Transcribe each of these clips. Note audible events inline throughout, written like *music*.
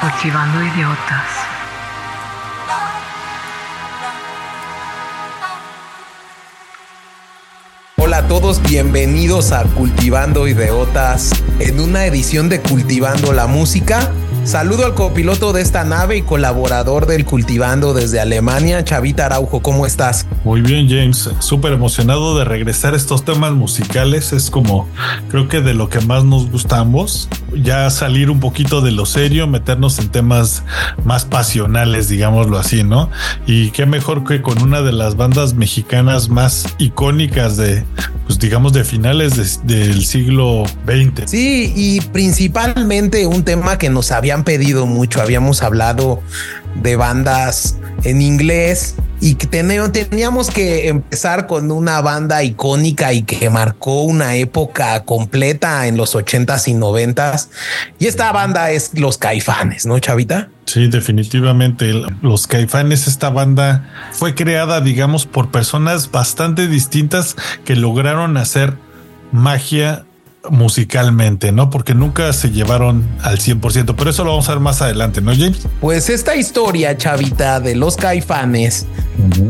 Cultivando idiotas. Hola a todos, bienvenidos a Cultivando Idiotas en una edición de Cultivando la Música. Saludo al copiloto de esta nave y colaborador del Cultivando desde Alemania, Chavita Araujo, ¿cómo estás? Muy bien, James, súper emocionado de regresar a estos temas musicales, es como creo que de lo que más nos gustamos, ya salir un poquito de lo serio, meternos en temas más pasionales, digámoslo así, ¿no? Y qué mejor que con una de las bandas mexicanas más icónicas de, pues digamos, de finales del siglo XX. Sí, y principalmente un tema que nos habían pedido mucho, habíamos hablado de bandas en inglés y que teníamos que empezar con una banda icónica y que marcó una época completa en los ochentas y noventas. Y esta banda es Los Caifanes, ¿no, Chavita? Sí, definitivamente. Los Caifanes, esta banda fue creada, digamos, por personas bastante distintas que lograron hacer magia musicalmente, ¿no? Porque nunca se llevaron al 100%, pero eso lo vamos a ver más adelante, ¿no, James? Pues esta historia, chavita, de los caifanes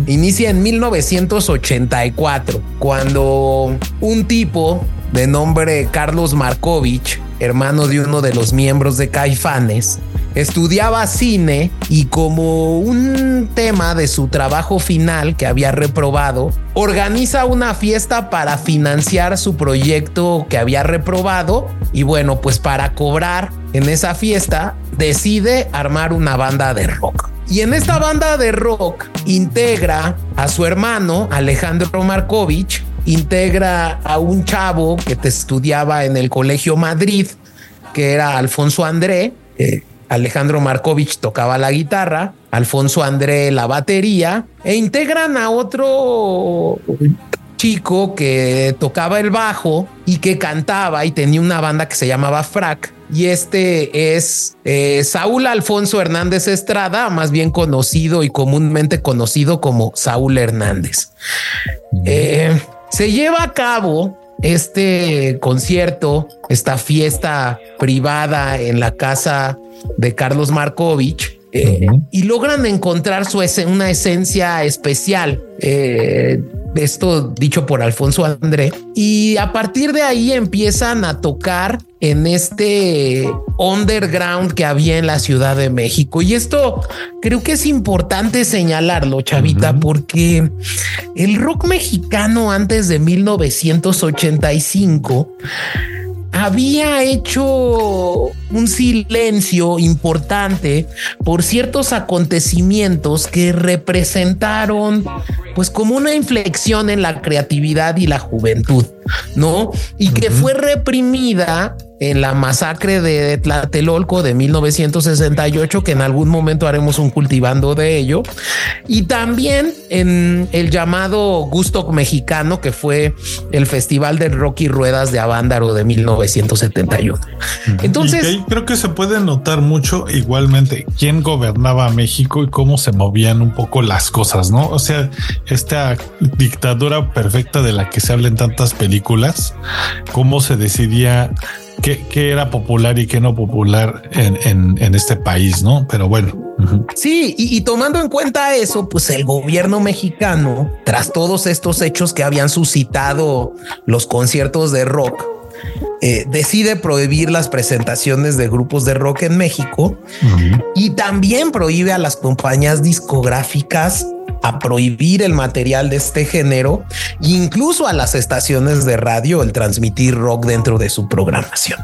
inicia en 1984, cuando un tipo de nombre Carlos Markovich, hermano de uno de los miembros de Caifanes, estudiaba cine y como un tema de su trabajo final que había reprobado, organiza una fiesta para financiar su proyecto que había reprobado y bueno, pues para cobrar en esa fiesta decide armar una banda de rock. Y en esta banda de rock integra a su hermano Alejandro Markovich, integra a un chavo que te estudiaba en el Colegio Madrid, que era Alfonso André. Eh, Alejandro Markovich tocaba la guitarra, Alfonso André la batería e integran a otro chico que tocaba el bajo y que cantaba y tenía una banda que se llamaba Frac. Y este es eh, Saúl Alfonso Hernández Estrada, más bien conocido y comúnmente conocido como Saúl Hernández. Eh, se lleva a cabo este concierto, esta fiesta privada en la casa de Carlos Markovich eh, y logran encontrar su una esencia especial. Eh, esto dicho por Alfonso André. Y a partir de ahí empiezan a tocar en este underground que había en la Ciudad de México. Y esto creo que es importante señalarlo, Chavita, porque el rock mexicano antes de 1985 había hecho un silencio importante por ciertos acontecimientos que representaron pues como una inflexión en la creatividad y la juventud, ¿no? Y que fue reprimida en la masacre de Tlatelolco de 1968, que en algún momento haremos un cultivando de ello, y también en el llamado Gusto Mexicano, que fue el Festival de Rock y Ruedas de Avándaro de 1971. Entonces, creo que se puede notar mucho igualmente quién gobernaba México y cómo se movían un poco las cosas, ¿no? O sea, esta dictadura perfecta de la que se habla en tantas películas, cómo se decidía qué, era popular y qué no popular en, este país, ¿no? Pero bueno. Sí, y, tomando en cuenta eso, pues el gobierno mexicano, tras todos estos hechos que habían suscitado los conciertos de rock, eh, decide prohibir las presentaciones de grupos de rock en México y también prohíbe a las compañías discográficas a prohibir el material de este género, incluso a las estaciones de radio el transmitir rock dentro de su programación.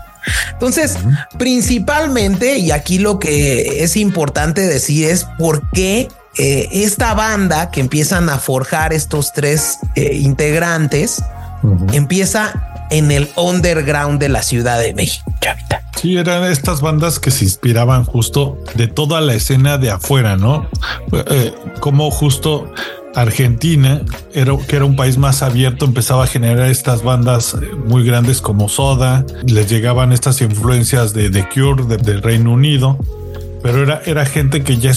Entonces, principalmente, y aquí lo que es importante decir es por qué eh, esta banda que empiezan a forjar estos tres eh, integrantes empieza en el underground de la Ciudad de México, Chavita. Sí, eran estas bandas que se inspiraban justo de toda la escena de afuera, ¿no? Eh, como justo Argentina, que era un país más abierto, empezaba a generar estas bandas eh, muy grandes como Soda, les llegaban estas influencias de The Cure del Reino Unido pero era, era gente que ya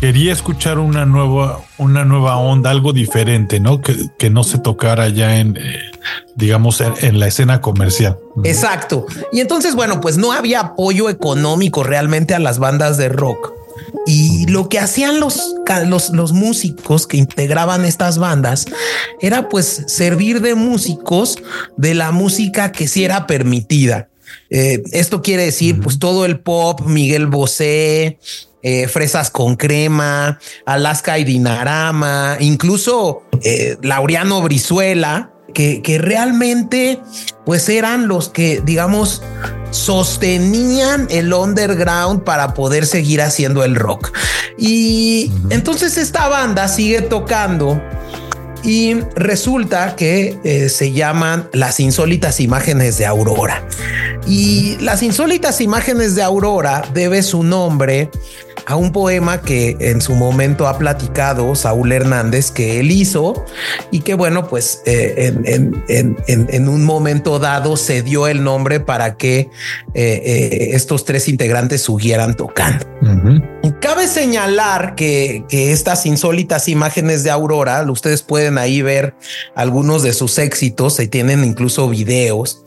quería escuchar una nueva, una nueva onda, algo diferente, ¿no? Que, que no se tocara ya en, eh, digamos, en, la escena comercial. Exacto. Y entonces, bueno, pues no había apoyo económico realmente a las bandas de rock. Y lo que hacían los, los, los, músicos que integraban estas bandas era pues servir de músicos de la música que sí era permitida. Eh, esto quiere decir pues todo el pop, Miguel Bosé, eh, Fresas con Crema, Alaska y Dinarama, incluso eh, Laureano Brizuela, que, que realmente pues eran los que, digamos, sostenían el underground para poder seguir haciendo el rock. Y entonces esta banda sigue tocando y resulta que eh, se llaman las insólitas imágenes de Aurora. Y las insólitas imágenes de Aurora debe su nombre a un poema que en su momento ha platicado Saúl Hernández que él hizo y que bueno, pues eh, en, un momento dado se dio el nombre para que eh, eh, estos tres integrantes siguieran tocando. Cabe señalar que, que estas insólitas imágenes de Aurora, ustedes pueden ahí ver algunos de sus éxitos, y tienen incluso videos,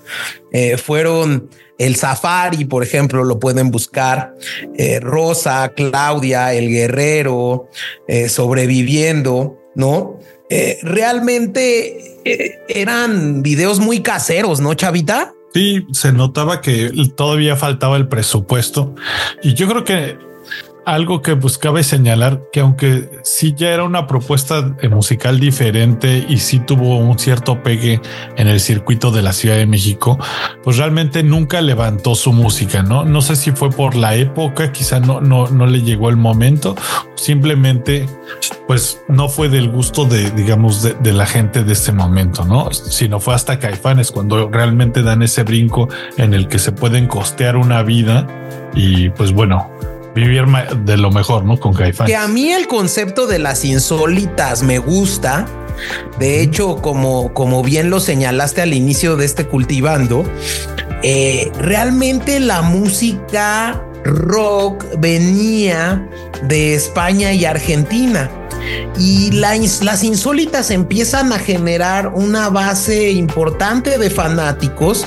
fueron el Safari, por ejemplo, lo pueden buscar. Eh, Rosa, Claudia, El Guerrero, eh, Sobreviviendo, ¿no? Eh, realmente eran videos muy caseros, ¿no, Chavita? Sí, se notaba que todavía faltaba el presupuesto. Y yo creo que algo que buscaba señalar que aunque sí ya era una propuesta eh, musical diferente y sí tuvo un cierto pegue en el circuito de la Ciudad de México, pues realmente nunca levantó su música, ¿no? No sé si fue por la época, quizá no, no, no le llegó el momento, simplemente pues no fue del gusto de, digamos, de, la gente de ese momento, ¿no? Sino fue hasta Caifanes cuando realmente dan ese brinco en el que se pueden costear una vida y pues bueno, vivir de lo mejor, ¿no? Con Caifán. Que a mí el concepto de las insólitas me gusta. De hecho, como, como bien lo señalaste al inicio de este cultivando, eh, realmente la música rock venía de España y Argentina. Y las insólitas empiezan a generar una base importante de fanáticos.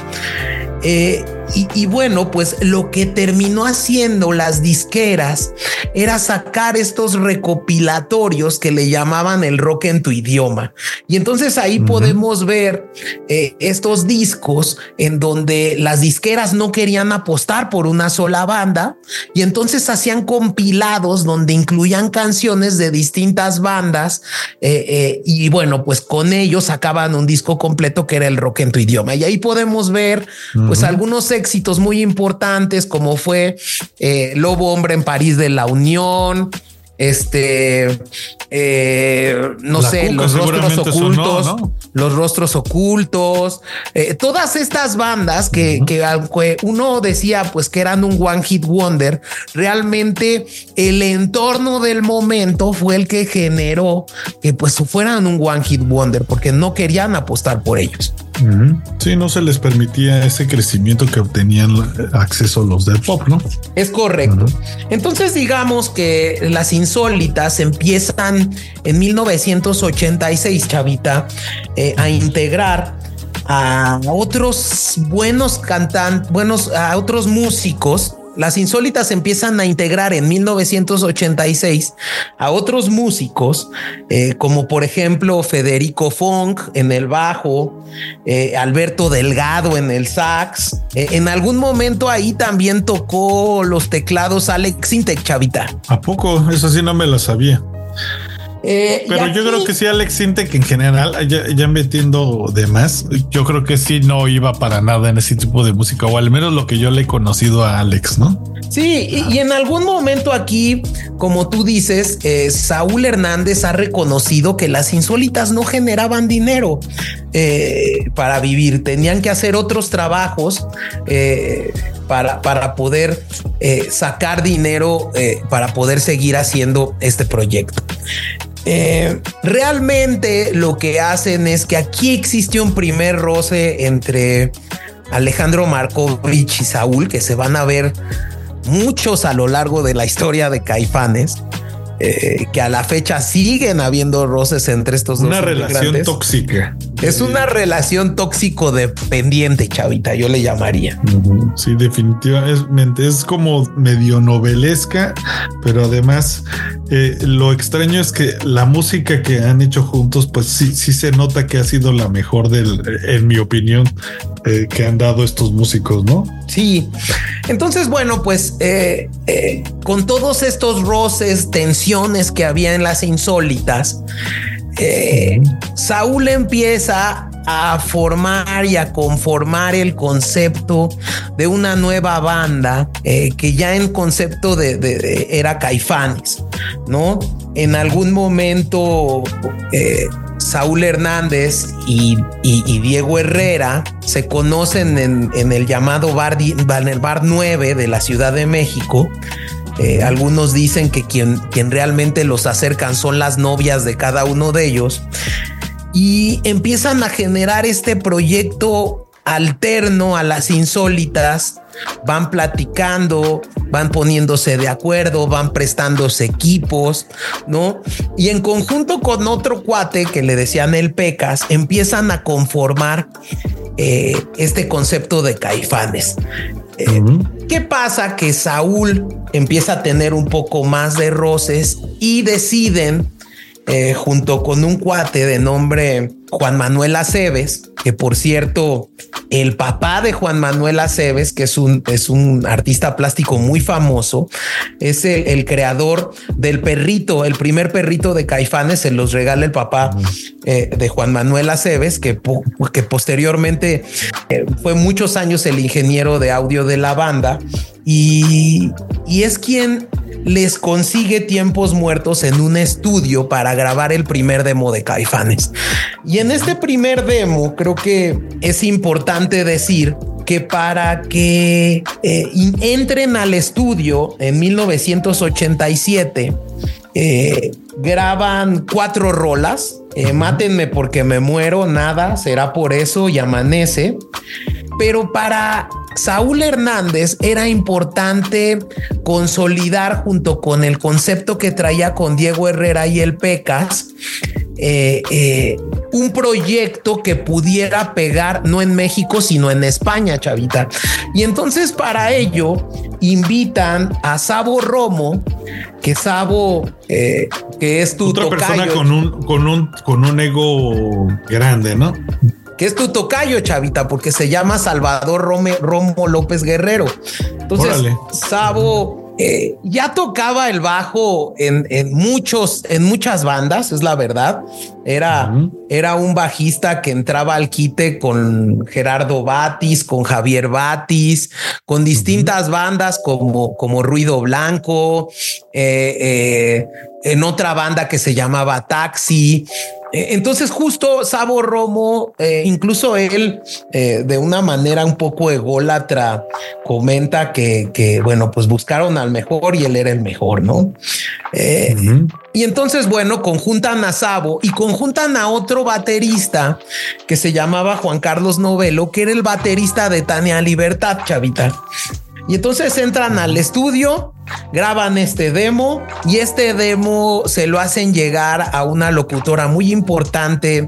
Eh, y, bueno, pues lo que terminó haciendo las disqueras era sacar estos recopilatorios que le llamaban el rock en tu idioma. Y entonces ahí podemos ver eh, estos discos en donde las disqueras no querían apostar por una sola banda y entonces hacían compilados donde incluían canciones de distintas bandas eh, eh, y bueno, pues con ellos sacaban un disco completo que era el rock en tu idioma. Y ahí podemos ver pues algunos éxitos muy importantes como fue eh, Lobo Hombre en París de la Unión, este, eh, no sé, los rostros ocultos, los rostros ocultos, eh, todas estas bandas que, que aunque uno decía pues que eran un one hit wonder, realmente el entorno del momento fue el que generó que pues fueran un one hit wonder porque no querían apostar por ellos. Sí, no se les permitía ese crecimiento que obtenían acceso los del pop, ¿no? Es correcto. Entonces digamos que las insólitas empiezan en 1986, Chavita, eh, a integrar a otros buenos cantantes, buenos, a otros músicos las insólitas empiezan a integrar en 1986 a otros músicos, eh, como por ejemplo Federico Funk en el bajo, eh, Alberto Delgado en el sax. Eh, en algún momento ahí también tocó los teclados Alex Intec Chavita. ¿A poco? Eso sí no me lo sabía. Eh, Pero yo creo que sí, Alex que en general, ya, metiendo de más, yo creo que sí no iba para nada en ese tipo de música, o al menos lo que yo le he conocido a Alex, ¿no? Sí, y, en algún momento aquí, como tú dices, eh, Saúl Hernández ha reconocido que las insólitas no generaban dinero eh, para vivir, tenían que hacer otros trabajos para, para, poder sacar dinero, para poder seguir haciendo este proyecto. Eh, realmente lo que hacen es que aquí existe un primer roce entre Alejandro Markovich y Saúl que se van a ver muchos a lo largo de la historia de Caifanes. Eh, que a la fecha siguen habiendo roces entre estos una dos. Una relación tóxica. Es una relación tóxico dependiente, chavita, yo le llamaría. Sí, definitivamente. Es como medio novelesca, pero además eh, lo extraño es que la música que han hecho juntos, pues sí, sí se nota que ha sido la mejor del, en mi opinión, eh, que han dado estos músicos, ¿no? Sí. Entonces, bueno, pues con todos estos roces, tensiones, que había en las insólitas, eh, Saúl empieza a formar y a conformar el concepto de una nueva banda eh, que ya en concepto de, era Caifanes, ¿no? En algún momento eh, Saúl Hernández y, Diego Herrera se conocen en, el llamado bar, bar 9 de la Ciudad de México eh, algunos dicen que quien, quien realmente los acercan son las novias de cada uno de ellos y empiezan a generar este proyecto alterno a las insólitas, van platicando, van poniéndose de acuerdo, van prestándose equipos, ¿no? Y en conjunto con otro cuate que le decían el Pecas, empiezan a conformar eh, este concepto de caifanes. ¿Qué pasa? Que Saúl empieza a tener un poco más de roces y deciden eh, junto con un cuate de nombre Juan Manuel Aceves, que por cierto, el papá de Juan Manuel Aceves, que es un, es un artista plástico muy famoso, es el, creador del perrito, el primer perrito de Caifanes, se los regala el papá eh, de Juan Manuel Aceves, que, que posteriormente eh, fue muchos años el ingeniero de audio de la banda y, y es quien les consigue tiempos muertos en un estudio para grabar el primer demo de Caifanes. Y en este primer demo creo que es importante decir que para que eh, entren al estudio en 1987, eh, graban cuatro rolas. Eh, mátenme porque me muero, nada, será por eso y amanece. Pero para Saúl Hernández era importante consolidar junto con el concepto que traía con Diego Herrera y el Pecas, eh, eh, un proyecto que pudiera pegar no en México, sino en España, chavita. Y entonces para ello invitan a Sabo Romo, que Sabo, eh, que es tu Otra persona con un, con un, con un ego grande, ¿no? que es tu tocayo, chavita, porque se llama Salvador Romo López Guerrero. Entonces, Sabo eh, ya tocaba el bajo en, muchos, en muchas bandas, es la verdad. Era, era un bajista que entraba al quite con Gerardo Batis, con Javier Batis, con distintas bandas como, como Ruido Blanco, eh, eh, en otra banda que se llamaba Taxi. Eh, entonces justo Sabo Romo, eh, incluso él eh, de una manera un poco ególatra, comenta que, bueno, pues buscaron al mejor y él era el mejor, ¿no? Y entonces, bueno, conjuntan a Sabo y conjuntan a otro baterista que se llamaba Juan Carlos Novelo, que era el baterista de Tania Libertad, chavita. Y entonces entran al estudio, graban este demo y este demo se lo hacen llegar a una locutora muy importante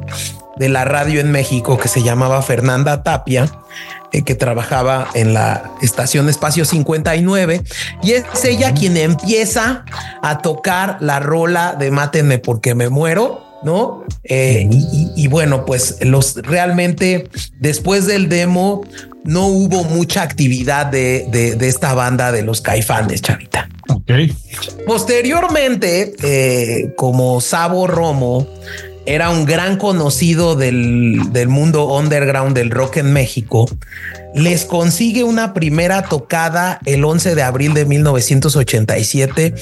de la radio en México que se llamaba Fernanda Tapia, eh, que trabajaba en la estación Espacio 59 y es ella quien empieza a tocar la rola de Mátenme porque me muero ¿no? Eh, y, bueno, pues los realmente después del demo no hubo mucha actividad de, de, esta banda de los caifanes, chavita. Ok. Posteriormente, eh, como Sabo Romo era un gran conocido del, del mundo underground del rock en México, les consigue una primera tocada el 11 de abril de 1987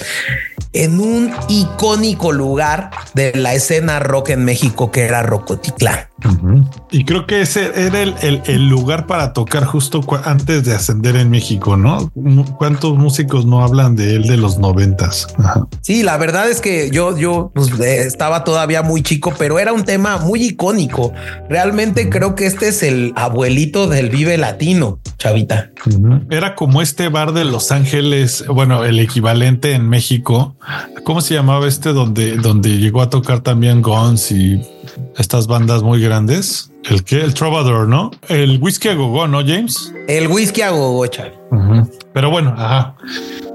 en un icónico lugar de la escena rock en México que era Rocotitlán. Y creo que ese era el, lugar para tocar justo antes de ascender en México, ¿no? ¿Cuántos músicos no hablan de él de los noventas? Sí, la verdad es que yo, yo pues, estaba todavía muy chico, pero era un tema muy icónico. Realmente creo que este es el abuelito del Vive Latino latino, chavita. Era como este bar de Los Ángeles, bueno, el equivalente en México. ¿Cómo se llamaba este donde, donde llegó a tocar también Guns y estas bandas muy grandes? El que el Trovador, ¿no? El whisky a gogo, ¿no, James? El whisky a gogo, chavi. Pero bueno, ajá.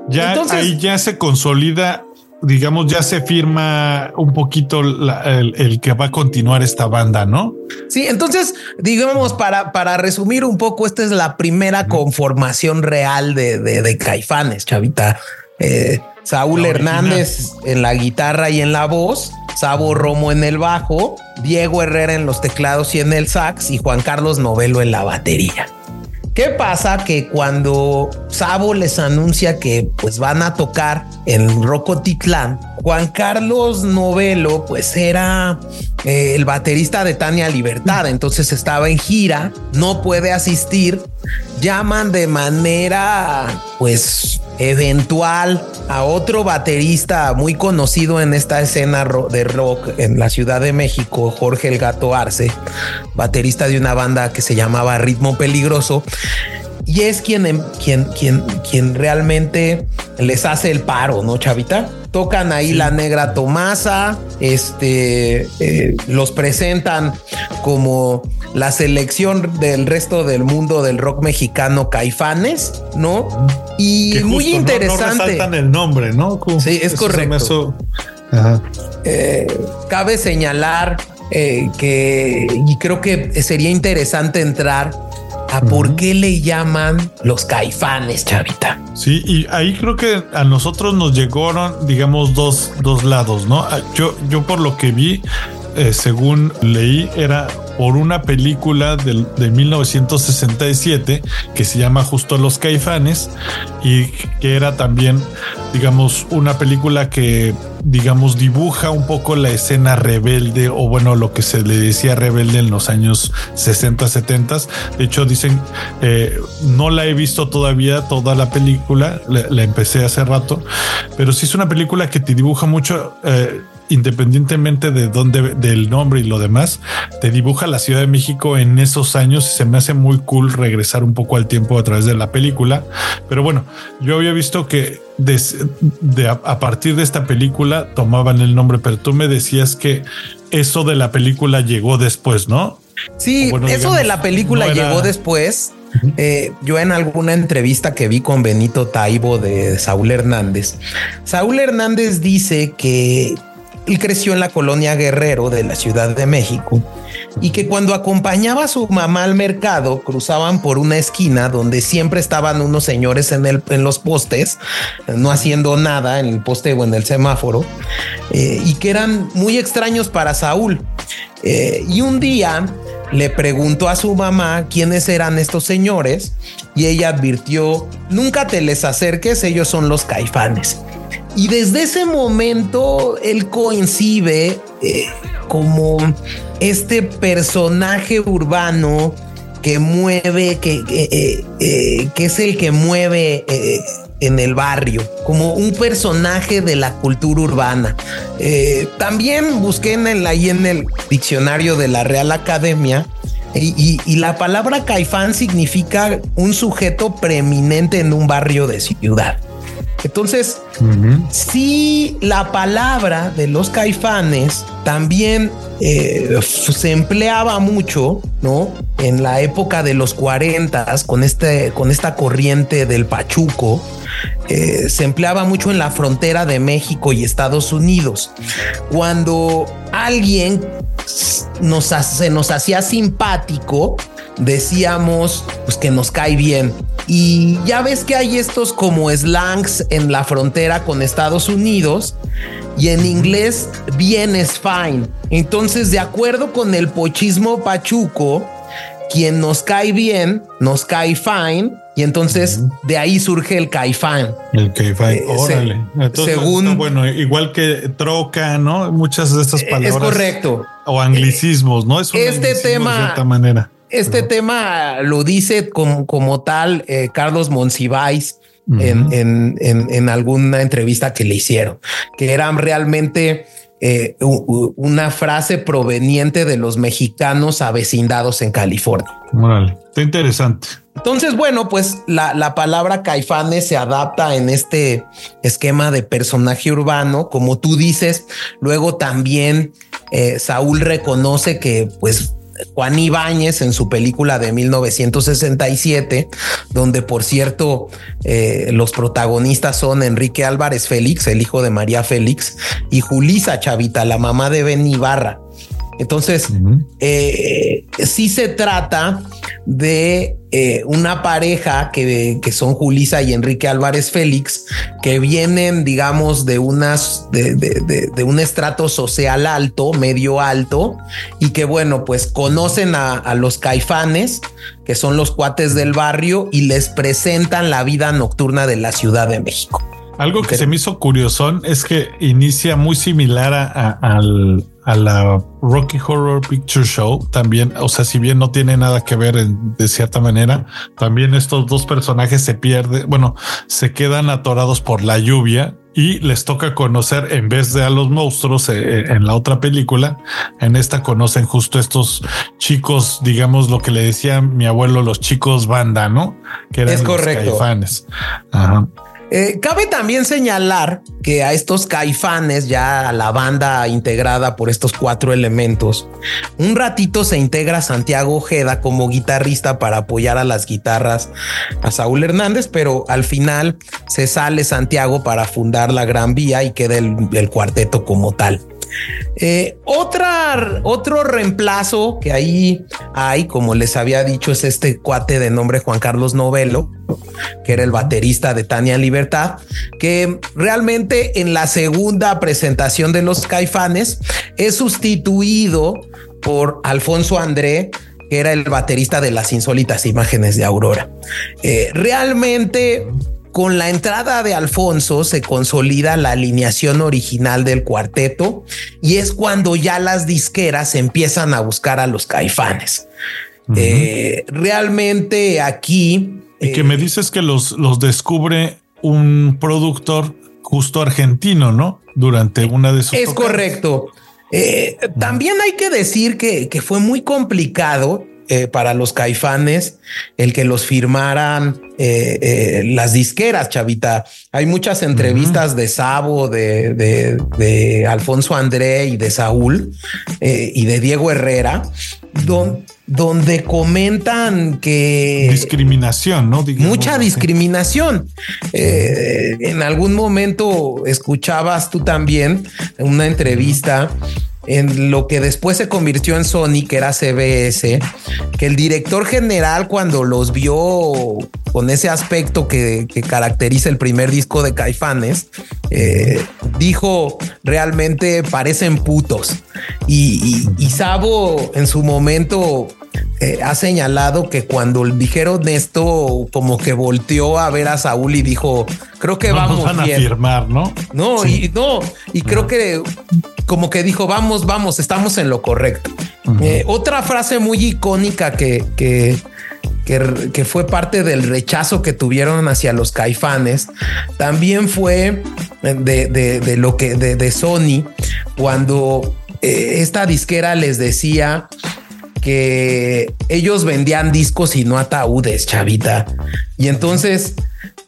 Ya ahí ya se consolida digamos, ya se firma un poquito el, que va a continuar esta banda, ¿no? Sí, entonces, digamos, para, para resumir un poco, esta es la primera conformación real de, de, Caifanes, chavita. Eh, Saúl Hernández en la guitarra y en la voz, Sabo Romo en el bajo, Diego Herrera en los teclados y en el sax y Juan Carlos Novelo en la batería. ¿Qué pasa? Que cuando Sabo les anuncia que pues van a tocar en Rocotitlán, Juan Carlos Novelo pues era eh, el baterista de Tania Libertad, entonces estaba en gira, no puede asistir, llaman de manera pues eventual a otro baterista muy conocido en esta escena de rock en la Ciudad de México, Jorge el Gato Arce, baterista de una banda que se llamaba Ritmo Peligroso. Y es quien, em, quien, quien, quien realmente les hace el paro, ¿no, Chavita? Tocan ahí la negra Tomasa, este, eh, los presentan como la selección del resto del mundo del rock mexicano Caifanes, ¿no? Y muy interesante. No, el nombre, ¿no? sí, es correcto. Eh, cabe señalar eh, que, y creo que sería interesante entrar a por qué le llaman los caifanes, chavita. Sí, y ahí creo que a nosotros nos llegaron, digamos, dos, dos lados, ¿no? Ah, yo, yo por lo que vi, eh, según leí, era por una película de, de 1967 que se llama justo Los Caifanes y que era también, digamos, una película que, digamos, dibuja un poco la escena rebelde o bueno, lo que se le decía rebelde en los años 60, 70. De hecho, dicen, eh, no la he visto todavía toda la película, la, empecé hace rato, pero sí es una película que te dibuja mucho. Eh, independientemente de dónde, del nombre y lo demás, te dibuja la Ciudad de México en esos años y se me hace muy cool regresar un poco al tiempo a través de la película. Pero bueno, yo había visto que de, a, partir de esta película tomaban el nombre, pero tú me decías que eso de la película llegó después, ¿no? Sí, eso de la película llegó después. Eh, yo en alguna entrevista que vi con Benito Taibo de Saúl Hernández, Saúl Hernández dice que él creció en la colonia Guerrero de la Ciudad de México y que cuando acompañaba a su mamá al mercado cruzaban por una esquina donde siempre estaban unos señores en, el, en los postes, no haciendo nada en el poste o en el semáforo, eh, y que eran muy extraños para Saúl. Eh, y un día le preguntó a su mamá quiénes eran estos señores y ella advirtió, nunca te les acerques, ellos son los caifanes. Y desde ese momento él coincide eh, como este personaje urbano que mueve, que, eh, eh, que es el que mueve en el barrio, como un personaje de la cultura urbana. también busqué en el, ahí en el diccionario de la Real Academia y, y, la palabra caifán significa un sujeto preeminente en un barrio de ciudad. Entonces, si la palabra de los caifanes también eh, se empleaba mucho, ¿no? En la época de los 40 con este, con esta corriente del Pachuco, eh, se empleaba mucho en la frontera de México y Estados Unidos. Cuando alguien nos, se nos hacía simpático, decíamos pues que nos cae bien. Y ya ves que hay estos como slangs en la frontera con Estados Unidos y en inglés bien es fine. Entonces, de acuerdo con el pochismo pachuco, quien nos cae bien, nos cae fine. Y entonces de ahí surge el caifán. El caifán, eh, órale. según, bueno, igual que troca, ¿no? Muchas de estas palabras. Es correcto. O anglicismos, ¿no? Es un este tema. De cierta manera este tema lo dice como, como tal eh, Carlos Monsiváis en, en, alguna entrevista que le hicieron, que eran realmente eh, una frase proveniente de los mexicanos avecindados en California. Órale, está interesante. Entonces, bueno, pues la, la, palabra caifanes se adapta en este esquema de personaje urbano, como tú dices. Luego también eh, Saúl reconoce que, pues, Juan Ibáñez en su película de 1967, donde por cierto eh, los protagonistas son Enrique Álvarez Félix, el hijo de María Félix, y Julisa Chavita, la mamá de Ben Ibarra. Entonces, eh, sí se trata de eh, una pareja que, son Julisa y Enrique Álvarez Félix, que vienen, digamos, de unas de, un estrato social alto, medio alto, y que bueno, pues conocen a, a los caifanes, que son los cuates del barrio, y les presentan la vida nocturna de la Ciudad de México. Algo que se me hizo curiosón es que inicia muy similar a, a, la Rocky Horror Picture Show también. O sea, si bien no tiene nada que ver de cierta manera, también estos dos personajes se pierden, bueno, se quedan atorados por la lluvia y les toca conocer en vez de a los monstruos eh, eh, en la otra película, en esta conocen justo estos chicos, digamos lo que le decía mi abuelo, los chicos banda, ¿no? Que eran es correcto. Los Ajá. Eh, cabe también señalar que a estos caifanes, ya a la banda integrada por estos cuatro elementos, un ratito se integra Santiago Ojeda como guitarrista para apoyar a las guitarras a Saúl Hernández, pero al final se sale Santiago para fundar la Gran Vía y queda el cuarteto como tal. Eh, otra, otro reemplazo que ahí hay, como les había dicho, es este cuate de nombre Juan Carlos Novelo, que era el baterista de Tania Libertad, que realmente en la segunda presentación de los caifanes es sustituido por Alfonso André, que era el baterista de las insólitas imágenes de Aurora. Eh, realmente con la entrada de Alfonso se consolida la alineación original del cuarteto y es cuando ya las disqueras empiezan a buscar a los caifanes. Eh, realmente aquí... Y que me eh, dices que los, los descubre un productor justo argentino, ¿no? Durante una de sus... Es correcto. Eh, también hay que decir que, que fue muy complicado eh, para los caifanes el que los firmaran eh, eh, las disqueras, Chavita. Hay muchas entrevistas de Sabo, de, de, Alfonso André y de Saúl y de Diego Herrera, donde comentan que discriminación, no? mucha discriminación. en algún momento escuchabas tú también una entrevista en lo que después se convirtió en Sony, que era CBS, que el director general cuando los vio con ese aspecto que, caracteriza el primer disco de Caifanes, eh, dijo realmente parecen putos. Y, y, Sabo en su momento eh, ha señalado que cuando dijeron esto, como que volteó a ver a Saúl y dijo, creo que vamos van a firmar, ¿no? No, y no, y creo que como que dijo, vamos, vamos, estamos en lo correcto. Eh, otra frase muy icónica que, que, que, fue parte del rechazo que tuvieron hacia los caifanes, también fue de, de, lo que de, de Sony, cuando eh, esta disquera les decía que ellos vendían discos y no ataúdes, chavita. Y entonces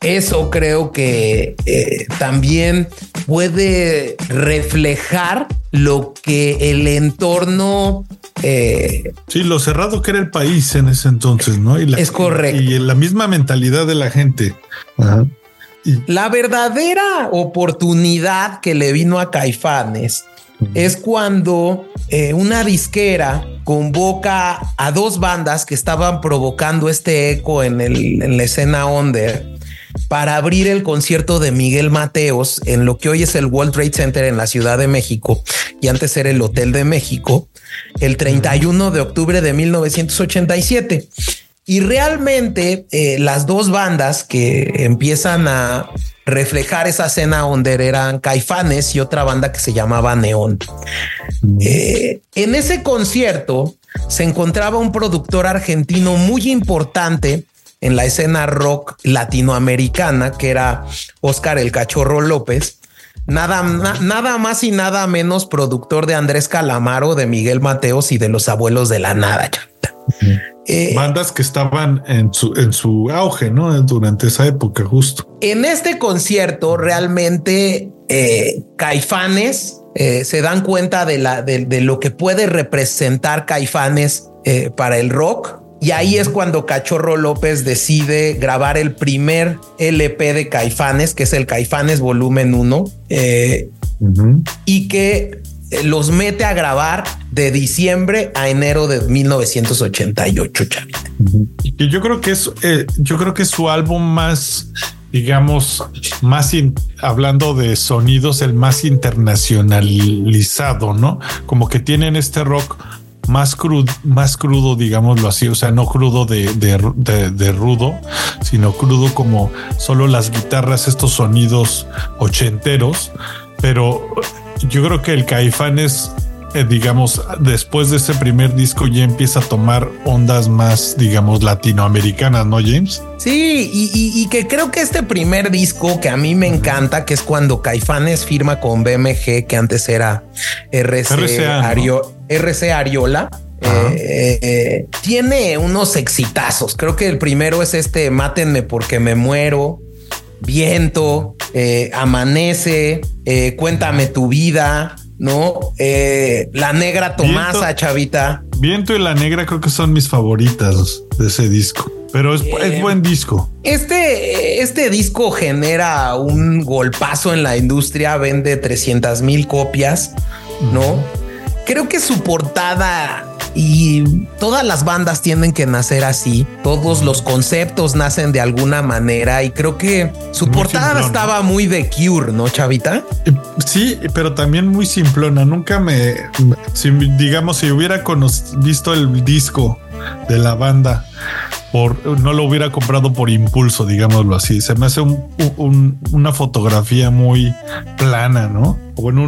eso creo que eh, también puede reflejar lo que el entorno... Eh, sí, lo cerrado que era el país en ese entonces, ¿no? Y es correcto. Y, la misma mentalidad de la gente. La verdadera oportunidad que le vino a Caifanes es cuando eh, una disquera convoca a dos bandas que estaban provocando este eco en, en la escena under para abrir el concierto de Miguel Mateos en lo que hoy es el World Trade Center en la Ciudad de México y antes era el Hotel de México, el 31 de octubre de 1987. Y realmente eh, las dos bandas que empiezan a reflejar esa escena donde eran Caifanes y otra banda que se llamaba Neón. Eh, en ese concierto se encontraba un productor argentino muy importante en la escena rock latinoamericana, que era Oscar el Cachorro López, nada, nada más y nada menos productor de Andrés Calamaro, de Miguel Mateos y de los abuelos de la nada. Eh, Bandas que estaban en su, en su auge, ¿no? Durante esa época, justo. En este concierto, realmente eh, Caifanes eh, se dan cuenta de, la, de, lo que puede representar Caifanes para el rock. Y ahí es cuando Cachorro López decide grabar el primer LP de Caifanes, que es el Caifanes Volumen 1, y que los mete a grabar de diciembre a enero de 1988, chavita. Y yo creo que es, eh, yo creo que es su álbum más, digamos, más hablando de sonidos, el más internacionalizado, ¿no? Como que tienen este rock más crudo, más crudo, digámoslo así, o sea, no crudo de, de, rudo, sino crudo como solo las guitarras, estos sonidos ochenteros, pero yo creo que el Caifán es, eh, digamos, después de ese primer disco ya empieza a tomar ondas más, digamos, latinoamericanas, ¿no, James? Sí, y, que creo que este primer disco que a mí me encanta, que es cuando Caifanes firma con BMG, que antes era RC, Ariola. Eh, eh, tiene unos exitazos. Creo que el primero es este Mátenme porque me muero. Viento, eh, Amanece, eh, Cuéntame tu vida, ¿no? Eh, la Negra Tomasa, Chavita. Viento y La Negra creo que son mis favoritas de ese disco. Pero es, buen disco. Este, este disco genera un golpazo en la industria, vende 300 mil copias, ¿no? Creo que su portada y todas las bandas tienen que nacer así. Todos los conceptos nacen de alguna manera y creo que su portada estaba muy de Cure, ¿no, Chavita? Sí, pero también muy simplona. Nunca me, digamos, si hubiera visto el disco de la banda no lo hubiera comprado por impulso, digámoslo así. Se me hace una fotografía muy plana, ¿no?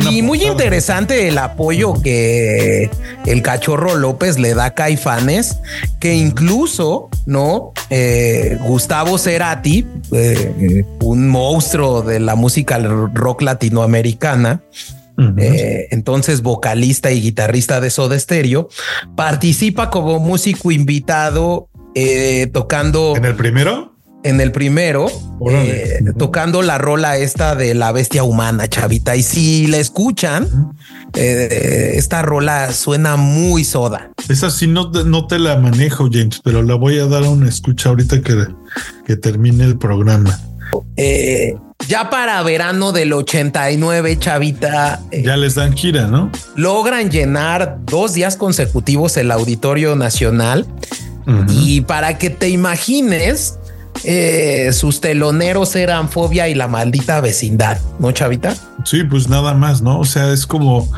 y muy interesante el apoyo que el cachorro López le da a Caifanes, que incluso, ¿no? Eh, Gustavo Cerati, eh, un monstruo de la música rock latinoamericana, eh, entonces vocalista y guitarrista de Soda Stereo, participa como músico invitado eh, tocando. ¿En el primero? En el primero, eh, tocando la rola esta de la bestia humana, chavita. Y si la escuchan, eh, esta rola suena muy soda. Esa sí no, no te la manejo, James, pero la voy a dar a una escucha ahorita que, que termine el programa. ya para verano del 89, chavita. ya les dan gira, ¿no? Logran llenar dos días consecutivos el Auditorio Nacional y para que te imagines, eh, sus teloneros eran Fobia y la maldita vecindad, ¿no, Chavita? Sí, pues nada más, ¿no? O sea, es como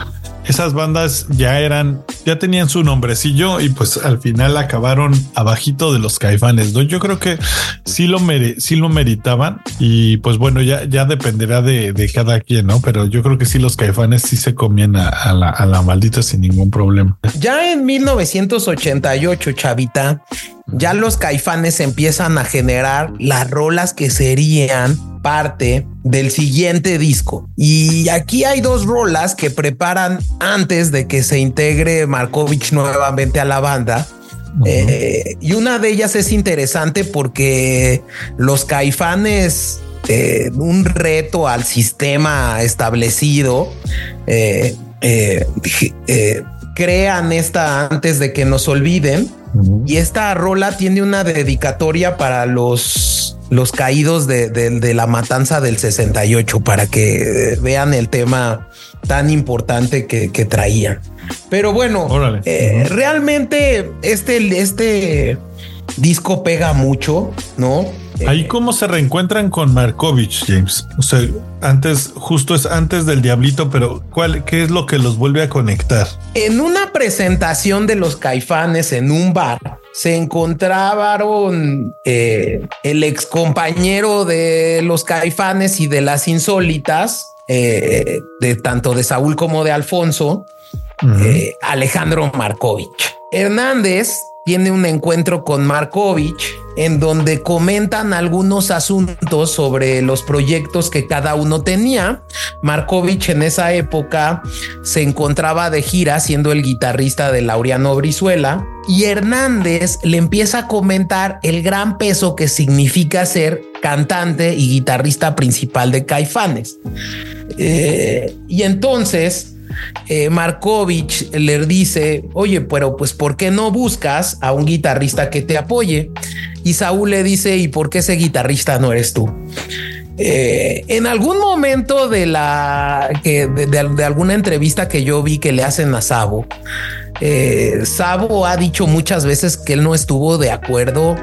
esas bandas ya eran, ya tenían su nombrecillo y pues al final acabaron abajito de los caifanes, ¿no? Yo creo que sí lo, mere, sí lo meritaban y pues bueno, ya, ya dependerá de, cada quien, ¿no? Pero yo creo que sí los caifanes sí se comían a, la, a la maldita sin ningún problema. Ya en 1988, Chavita, ya los caifanes empiezan a generar las rolas que serían parte del siguiente disco. Y aquí hay dos rolas que preparan antes de que se integre Markovich nuevamente a la banda. Eh, y una de ellas es interesante porque los caifanes, eh, un reto al sistema establecido, eh, crean esta antes de que nos olviden. Y esta rola tiene una dedicatoria para los los caídos de, la matanza del 68 para que vean el tema tan importante que, traían. Pero bueno, eh, realmente este, este disco pega mucho, ¿no? Ahí cómo se reencuentran con Markovich, James. O sea, antes, justo es antes del Diablito, pero ¿cuál, qué es lo que los vuelve a conectar? En una presentación de los caifanes en un bar, se encontraron eh, el ex compañero de los caifanes y de las insólitas, eh, de tanto de Saúl como de Alfonso, eh, Alejandro Markovich. Hernández tiene un encuentro con Markovich en donde comentan algunos asuntos sobre los proyectos que cada uno tenía. Markovich en esa época se encontraba de gira siendo el guitarrista de Laureano Brizuela y Hernández le empieza a comentar el gran peso que significa ser cantante y guitarrista principal de Caifanes. Eh, y entonces eh, Markovich le dice, oye, pero pues ¿por qué no buscas a un guitarrista que te apoye? Y Saúl le dice, ¿y por qué ese guitarrista no eres tú? Eh, en algún momento de la que de, alguna entrevista que yo vi que le hacen a Sabo, eh, Sabo ha dicho muchas veces que él no estuvo de acuerdo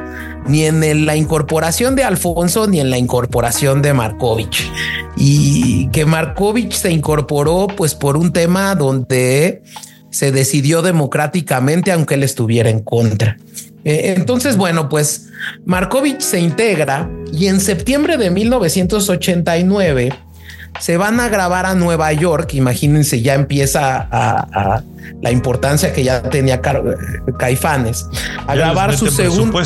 ni en la incorporación de Alfonso ni en la incorporación de Markovich y que Markovich se incorporó pues por un tema donde se decidió democráticamente aunque él estuviera en contra. Eh, entonces, bueno, pues Markovich se integra y en septiembre de 1989 se van a grabar a Nueva York. Imagínense, ya empieza a, la importancia que ya tenía Caifanes a grabar su segundo,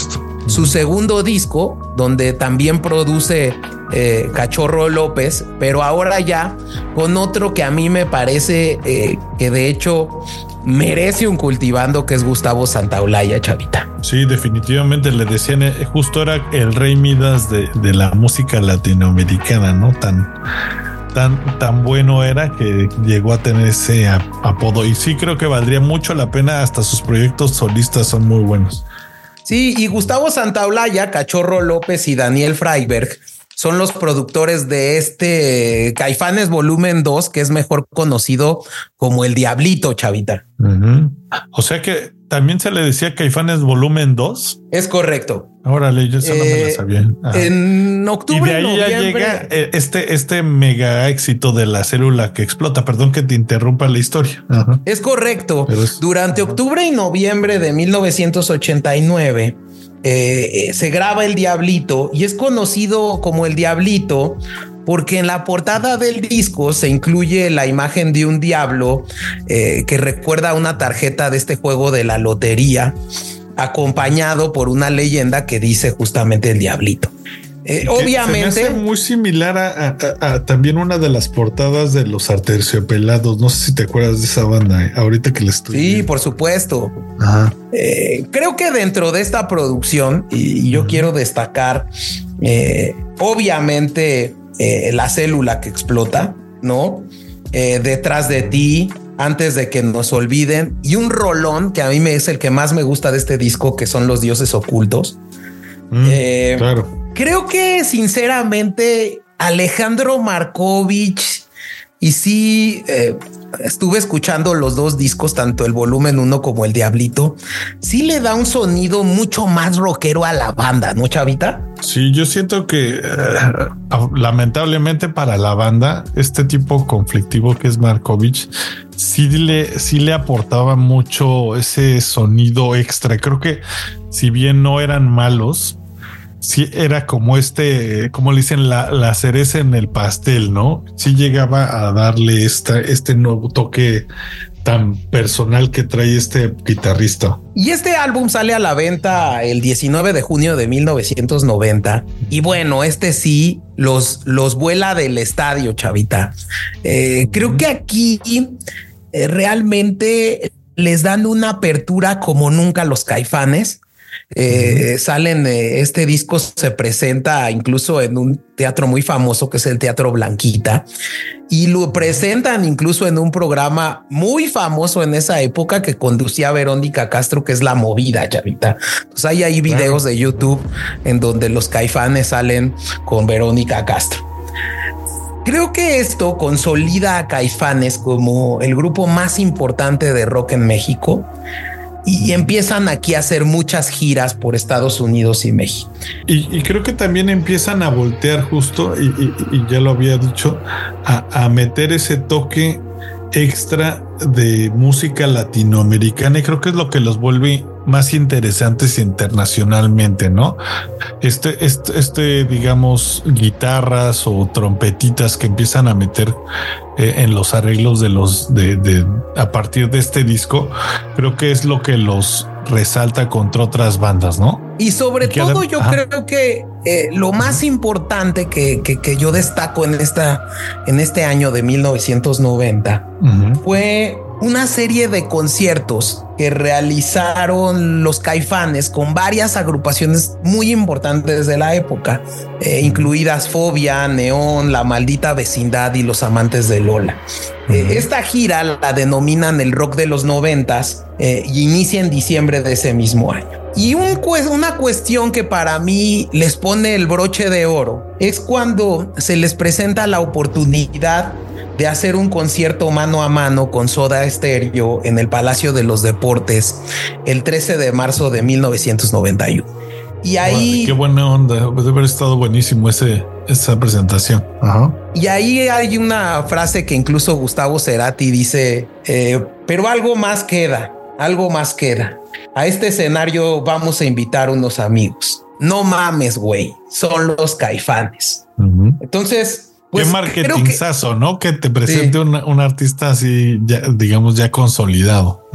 su segundo disco, donde también produce eh, Cachorro López, pero ahora ya con otro que a mí me parece eh, que de hecho merece un cultivando que es Gustavo Santaolalla, chavita. Sí, definitivamente le decían, eh, justo era el rey Midas de, de la música latinoamericana, ¿no? Tan tan, tan bueno era que llegó a tener ese apodo. Y sí creo que valdría mucho la pena, hasta sus proyectos solistas son muy buenos. Sí, y Gustavo Santaolalla, Cachorro López y Daniel Freiberg son los productores de este Caifanes Volumen 2, que es mejor conocido como El Diablito, Chavita. O sea que también se le decía Caifanes Volumen 2. Es correcto. Órale, yo eso no me lo eh, sabía. En octubre. Y de ahí ya llega eh, este, este mega éxito de la célula que explota. Perdón que te interrumpa la historia. Es correcto. Durante octubre y noviembre de 1989 eh, se graba El Diablito y es conocido como El Diablito porque en la portada del disco se incluye la imagen de un diablo que recuerda una tarjeta de este juego de la lotería acompañado por una leyenda que dice justamente el diablito. Eh, obviamente. muy similar a, también una de las portadas de los arterciopelados. No sé si te acuerdas de esa banda eh, ahorita que le estoy. Sí, por supuesto. Eh, creo que dentro de esta producción, y, yo quiero destacar, obviamente, la célula que explota, no detrás de ti, antes de que nos olviden y un rolón que a mí me es el que más me gusta de este disco, que son los dioses ocultos. Mm, claro. Creo que sinceramente Alejandro Markovich y sí eh, estuve escuchando los dos discos, tanto el volumen 1 como el Diablito. Sí le da un sonido mucho más rockero a la banda, ¿no, Chavita? Sí, yo siento que eh, lamentablemente para la banda, este tipo conflictivo que es Markovich, sí le, sí le aportaba mucho ese sonido extra. Creo que si bien no eran malos, sí era como este, como le dicen, la, cereza en el pastel, ¿no? Sí llegaba a darle esta, este nuevo toque tan personal que trae este guitarrista. Y este álbum sale a la venta el 19 de junio de 1990. Y bueno, este sí los, los vuela del estadio, chavita. Eh, creo que aquí eh, realmente les dan una apertura como nunca los caifanes. Eh, salen, este disco se presenta incluso en un teatro muy famoso que es el Teatro Blanquita y lo presentan incluso en un programa muy famoso en esa época que conducía Verónica Castro, que es La Movida, Chavita. Entonces hay ahí videos de YouTube en donde los caifanes salen con Verónica Castro. Creo que esto consolida a Caifanes como el grupo más importante de rock en México y empiezan aquí a hacer muchas giras por Estados Unidos y México. Y, creo que también empiezan a voltear justo, y, ya lo había dicho, a, meter ese toque extra de música latinoamericana y creo que es lo que los vuelve más interesantes internacionalmente, ¿no? Este, este, este digamos, guitarras o trompetitas que empiezan a meter eh, en los arreglos de los de, de, a partir de este disco, creo que es lo que los resalta contra otras bandas, ¿no? Y sobre todo yo creo que eh, lo más importante que, que, yo destaco en, esta, en este año de 1990 fue una serie de conciertos que realizaron los caifanes con varias agrupaciones muy importantes de la época, eh, incluidas Fobia, Neón, La Maldita Vecindad y Los Amantes de Lola. Eh, esta gira la denominan el rock de los noventas eh, y inicia en diciembre de ese mismo año. Y un, una cuestión que para mí les pone el broche de oro es cuando se les presenta la oportunidad de hacer un concierto mano a mano con Soda Stereo en el Palacio de los Deportes el 13 de marzo de 1991. Y ahí. qué buena onda. Debe haber estado buenísimo ese, esa presentación. Y ahí hay una frase que incluso Gustavo Cerati dice: eh, Pero algo más queda, algo más queda. A este escenario vamos a invitar unos amigos. No mames, güey, son los caifanes. Entonces, pues, Qué marketingazo, ¿no? Que te presente un, artista así, ya, digamos, ya consolidado.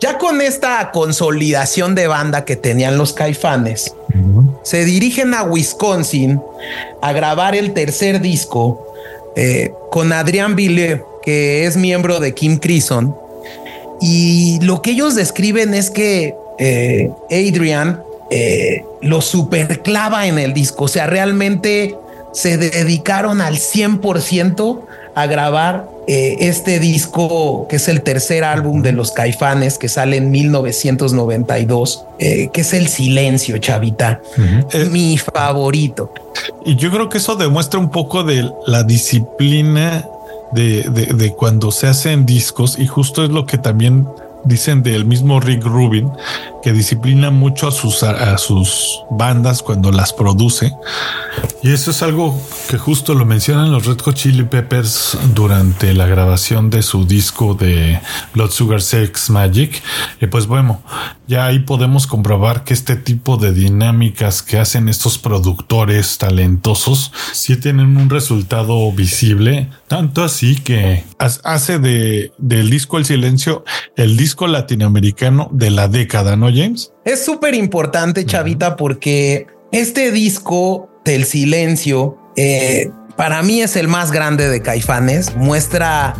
Ya con esta consolidación de banda que tenían los caifanes, se dirigen a Wisconsin a grabar el tercer disco eh, con Adrián Ville, que es miembro de Kim Crimson. Y lo que ellos describen es que eh, Adrian eh, lo superclava en el disco. O sea, realmente se dedicaron al 100% a grabar eh, este disco, que es el tercer álbum de los Caifanes, que sale en 1992, eh, que es El Silencio, Chavita, mi favorito. Y yo creo que eso demuestra un poco de la disciplina de, de cuando se hacen discos y justo es lo que también dicen del mismo Rick Rubin, que disciplina mucho a sus, a, sus bandas cuando las produce. Y eso es algo que justo lo mencionan los Red Hot Chili Peppers durante la grabación de su disco de Blood Sugar Sex Magic. Y pues bueno, ya ahí podemos comprobar que este tipo de dinámicas que hacen estos productores talentosos sí tienen un resultado visible, tanto así que hace de, del disco El Silencio el disco latinoamericano de la década, ¿no, James? Es súper importante, Chavita, porque este disco del silencio, eh, para mí es el más grande de Caifanes, muestra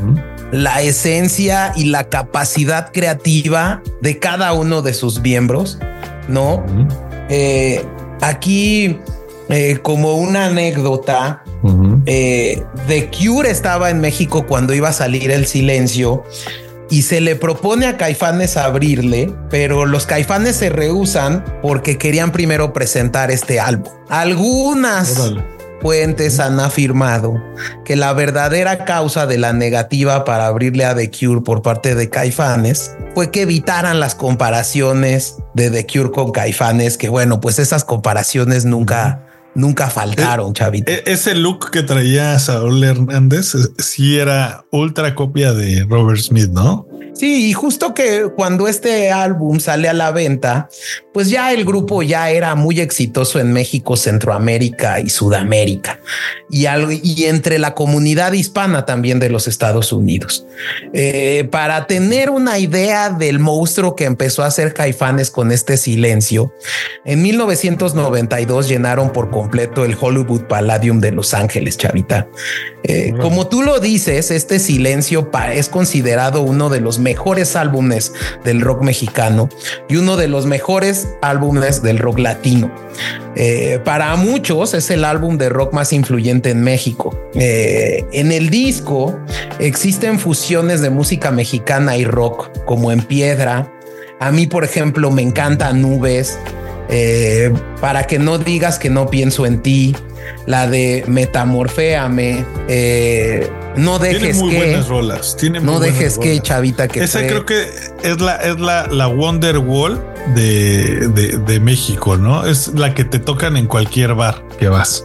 la esencia y la capacidad creativa de cada uno de sus miembros, ¿no? Eh, aquí, eh, como una anécdota, The Cure estaba en México cuando iba a salir el silencio y se le propone a Caifanes abrirle, pero los Caifanes se rehusan porque querían primero presentar este álbum. Algunas fuentes han afirmado que la verdadera causa de la negativa para abrirle a The Cure por parte de Caifanes fue que evitaran las comparaciones de The Cure con Caifanes, que bueno, pues esas comparaciones nunca nunca faltaron, chavito. E-, ese look que traía Saúl Hernández eh, sí era ultra copia de Robert Smith, ¿no? Sí, y justo que cuando este álbum sale a la venta, pues ya el grupo ya era muy exitoso en México, Centroamérica y Sudamérica, y, y entre la comunidad hispana también de los Estados Unidos. Eh, para tener una idea del monstruo que empezó a hacer Caifanes con este silencio, en 1992 llenaron por completo el Hollywood Palladium de Los Ángeles, Chavita. Eh, como tú lo dices, este silencio es considerado uno de los mejores álbumes del rock mexicano y uno de los mejores álbumes del rock latino. Eh, para muchos es el álbum de rock más influyente en México. Eh, en el disco existen fusiones de música mexicana y rock, como en piedra. A mí, por ejemplo, me encanta Nubes. Para que no digas que no pienso en ti, la de Metamorféame, eh, no dejes muy que. Buenas rolas. Tiene no dejes que, chavita, que. Esa creo que es la, es la, la Wonder Wall de, de, México, ¿no? Es la que te tocan en cualquier bar que vas.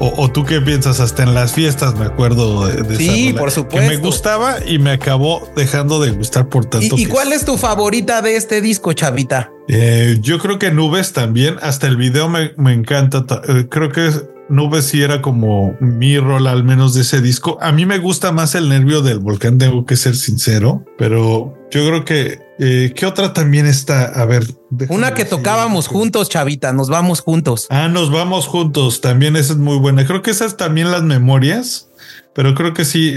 O, tú qué piensas hasta en las fiestas, me acuerdo de, sí, por supuesto. Que me gustaba y me acabó dejando de gustar por tanto. ¿Y, cuál es tu favorita de este disco, Chavita? Eh, yo creo que Nubes también. Hasta el video me, me encanta. Eh, creo que Nubes sí era como mi rol, al menos de ese disco. A mí me gusta más el nervio del volcán, tengo que ser sincero, pero yo creo que eh, ¿qué otra también está? A ver, una que tocábamos juntos, Chavita, nos vamos juntos. Ah, nos vamos juntos. También esa es muy buena. Creo que esas también las memorias, pero creo que sí.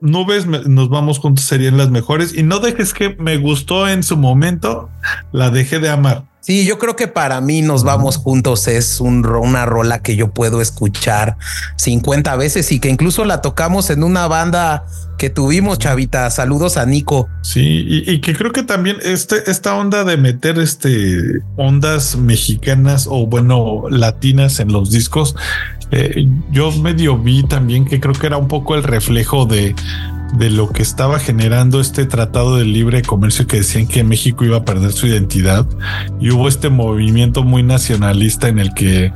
Nubes, nos vamos juntos serían las mejores y no dejes que me gustó en su momento, la dejé de amar. Sí, yo creo que para mí nos vamos juntos es un, una rola que yo puedo escuchar 50 veces y que incluso la tocamos en una banda que tuvimos, Chavita. Saludos a Nico. Sí, y, que creo que también este, esta onda de meter este ondas mexicanas o bueno, latinas en los discos, eh, yo medio vi también que creo que era un poco el reflejo de de lo que estaba generando este tratado de libre comercio que decían que México iba a perder su identidad. Y hubo este movimiento muy nacionalista en el que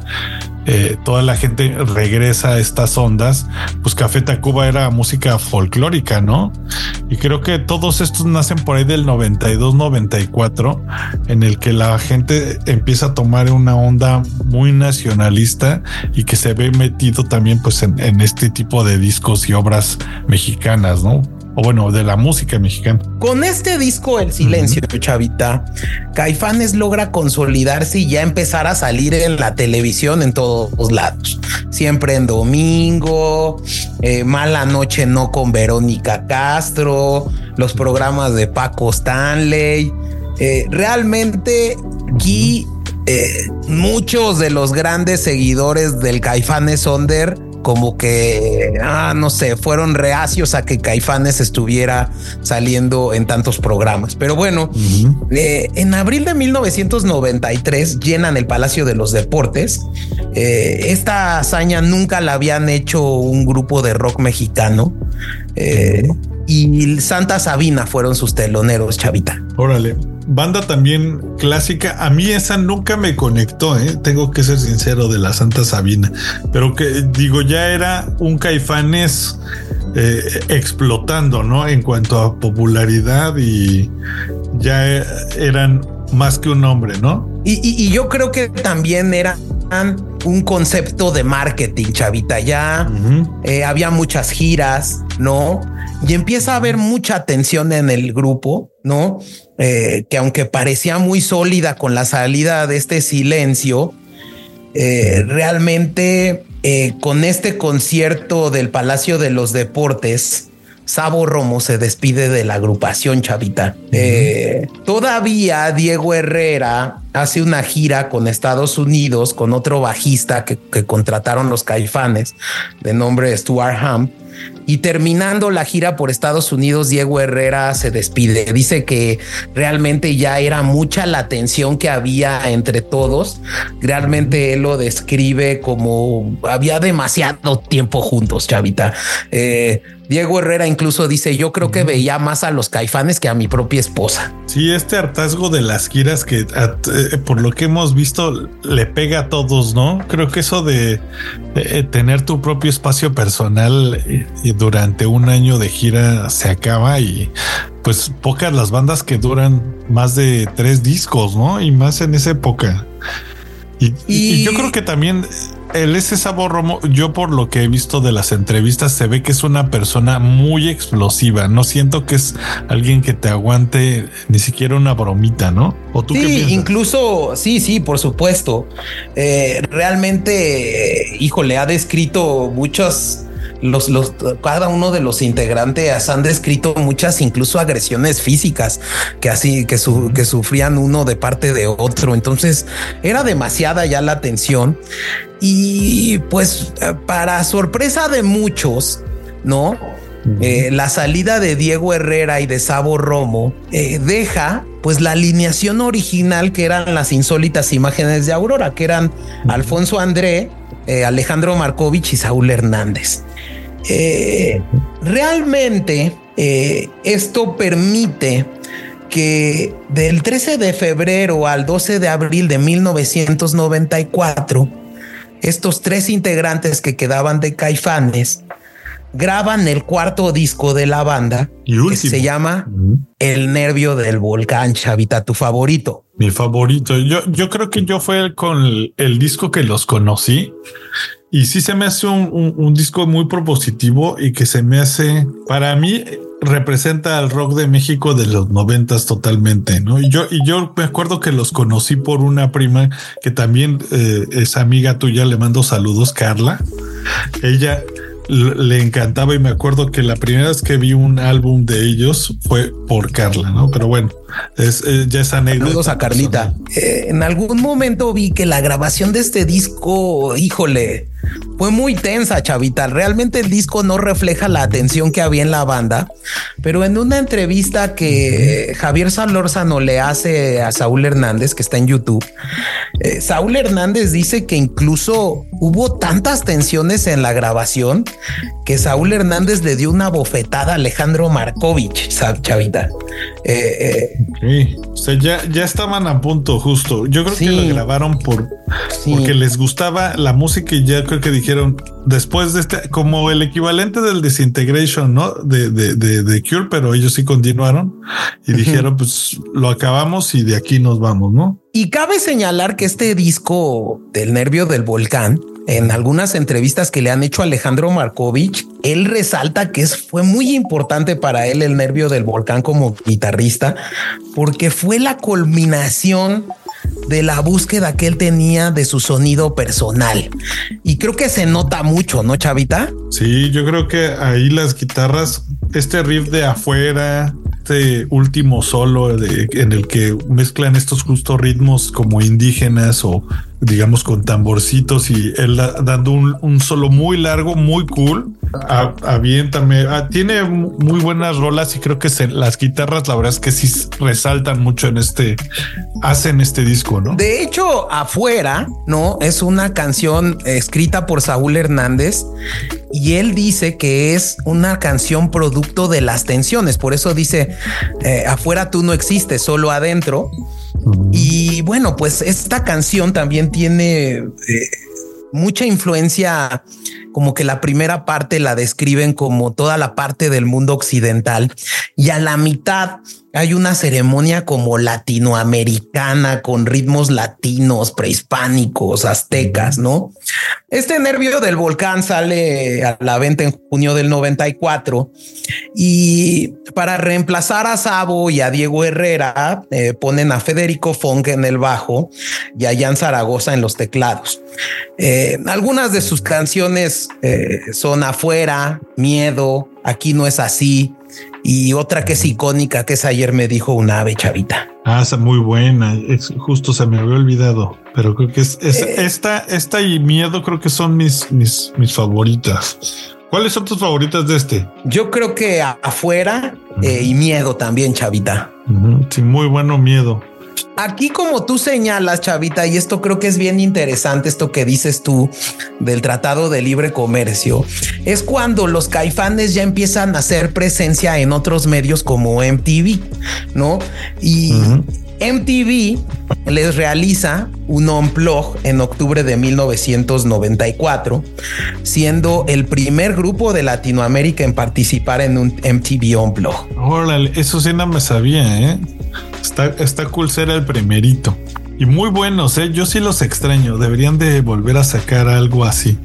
eh, toda la gente regresa a estas ondas, pues Café Tacuba era música folclórica, ¿no? Y creo que todos estos nacen por ahí del 92, 94, en el que la gente empieza a tomar una onda muy nacionalista y que se ve metido también pues en este tipo de discos y obras mexicanas, ¿no? O bueno, de la música mexicana. Con este disco El Silencio, Chavita, Caifanes logra consolidarse y ya empezar a salir en la televisión en todos lados. Siempre en domingo, eh, Mala Noche No con Verónica Castro, los programas de Paco Stanley. Eh, realmente aquí eh, muchos de los grandes seguidores del Caifanes Onder como que, ah, no sé, fueron reacios a que Caifanes estuviera saliendo en tantos programas. Pero bueno, eh, en abril de 1993 llenan el Palacio de los Deportes. Eh, esta hazaña nunca la habían hecho un grupo de rock mexicano. Eh, y Santa Sabina fueron sus teloneros, Chavita. Órale banda también clásica. A mí esa nunca me conectó, ¿eh? tengo que ser sincero de la Santa Sabina, pero que digo, ya era un caifanes eh, explotando, ¿no? En cuanto a popularidad y ya eran más que un hombre, ¿no? Y, yo creo que también era un concepto de marketing, chavita. Ya eh, había muchas giras, ¿no? Y empieza a haber mucha atención en el grupo, ¿no? Eh, que aunque parecía muy sólida con la salida de este silencio, eh, realmente eh, con este concierto del Palacio de los Deportes, Sabo Romo se despide de la agrupación Chavita. todavía Diego Herrera hace una gira con Estados Unidos con otro bajista que, que contrataron los caifanes de nombre Stuart Ham y terminando la gira por Estados Unidos, Diego Herrera se despide. Dice que realmente ya era mucha la tensión que había entre todos. Realmente él lo describe como había demasiado tiempo juntos, Chavita. Eh, Diego Herrera incluso dice, yo creo que veía más a los caifanes que a mi propia esposa. Sí, este hartazgo de las giras que eh, por lo que hemos visto le pega a todos, ¿no? Creo que eso de, tener tu propio espacio personal y, durante un año de gira se acaba y pues pocas las bandas que duran más de tres discos, ¿no? Y más en esa época. y yo creo que también el ese sabor Romo, yo por lo que he visto de las entrevistas, se ve que es una persona muy explosiva. No siento que es alguien que te aguante ni siquiera una bromita, ¿no? ¿O tú sí, incluso, sí, sí, por supuesto. Eh, realmente, híjole, ha descrito muchas los, los, cada uno de los integrantes han descrito muchas incluso agresiones físicas que así que, que sufrían uno de parte de otro. Entonces era demasiada ya la tensión y pues para sorpresa de muchos, no? Eh, la salida de Diego Herrera y de Sabo Romo eh, deja pues la alineación original que eran las insólitas imágenes de Aurora, que eran Alfonso André, eh, Alejandro Markovich y Saúl Hernández. Eh, realmente eh, esto permite que del 13 de febrero al 12 de abril de 1994, estos tres integrantes que quedaban de Caifanes graban el cuarto disco de la banda que se llama El Nervio del Volcán, Chavita, tu favorito. Mi favorito. Yo, yo creo que yo fue con el disco que los conocí y sí se me hace un, disco muy propositivo y que se me hace, para mí, representa al rock de México de los noventas totalmente, ¿no? Y yo, y yo me acuerdo que los conocí por una prima que también eh, es amiga tuya, le mando saludos, Carla. Ella le encantaba y me acuerdo que la primera vez que vi un álbum de ellos fue por Carla, ¿no? Pero bueno, es, ya es anécdota. Saludos a Carlita. Eh, en algún momento vi que la grabación de este disco, híjole, fue muy tensa, chavita. Realmente el disco no refleja la atención que había en la banda, pero en una entrevista que Javier Salórzano le hace a Saúl Hernández, que está en YouTube, eh, Saúl Hernández dice que incluso hubo tantas tensiones en la grabación que Saúl Hernández le dio una bofetada a Alejandro Markovich, chavita. Eh, eh, o sea, ya, ya estaban a punto justo. Yo creo que lo grabaron por porque les gustaba la música y ya creo que dijeron después de este, como el equivalente del Disintegration, ¿no? De, de, de, Cure, pero ellos sí continuaron y dijeron, pues lo acabamos y de aquí nos vamos, ¿no? Y cabe señalar que este disco del nervio del volcán, en algunas entrevistas que le han hecho a Alejandro Markovich, él resalta que fue muy importante para él el nervio del volcán como guitarrista, porque fue la culminación de la búsqueda que él tenía de su sonido personal. Y creo que se nota mucho, ¿no, Chavita? Sí, yo creo que ahí las guitarras, este riff de afuera, este último solo en el que mezclan estos justos ritmos como indígenas o digamos con tamborcitos y él dando un, solo muy largo, muy cool. Aviéntame, ah, tiene muy buenas rolas y creo que las guitarras, la verdad es que sí resaltan mucho en este, hacen este disco, ¿no? De hecho, afuera, ¿no? Es una canción escrita por Saúl Hernández y él dice que es una canción producto de las tensiones. Por eso dice, eh, afuera tú no existes, solo adentro. Y bueno, pues esta canción también tiene eh, mucha influencia, como que la primera parte la describen como toda la parte del mundo occidental y a la mitad hay una ceremonia como latinoamericana con ritmos latinos, prehispánicos, aztecas, ¿no? Este nervio del volcán sale a la venta en junio del 94 y para reemplazar a Sabo y a Diego Herrera eh, ponen a Federico Funk en el bajo y a Jan Zaragoza en los teclados. Eh, algunas de sus canciones eh, son Afuera, Miedo, Aquí no es así, y otra que es icónica, que es ayer me dijo una ave chavita. Ah, esa muy buena. Es, justo se me había olvidado, pero creo que es, eh. esta, esta y miedo creo que son mis, mis, mis favoritas. ¿Cuáles son tus favoritas de este? Yo creo que afuera eh, y miedo también, chavita. Sí, muy bueno miedo. Aquí como tú señalas, Chavita, y esto creo que es bien interesante, esto que dices tú del Tratado de Libre Comercio, es cuando los caifanes ya empiezan a hacer presencia en otros medios como MTV, ¿no? Y... MTV les realiza un unplug en octubre de 1994, siendo el primer grupo de Latinoamérica en participar en un MTV unplug. Órale, eso sí no me sabía, ¿eh? Está, está cool ser el primerito. Y muy buenos, ¿eh? Yo sí los extraño. Deberían de volver a sacar algo así.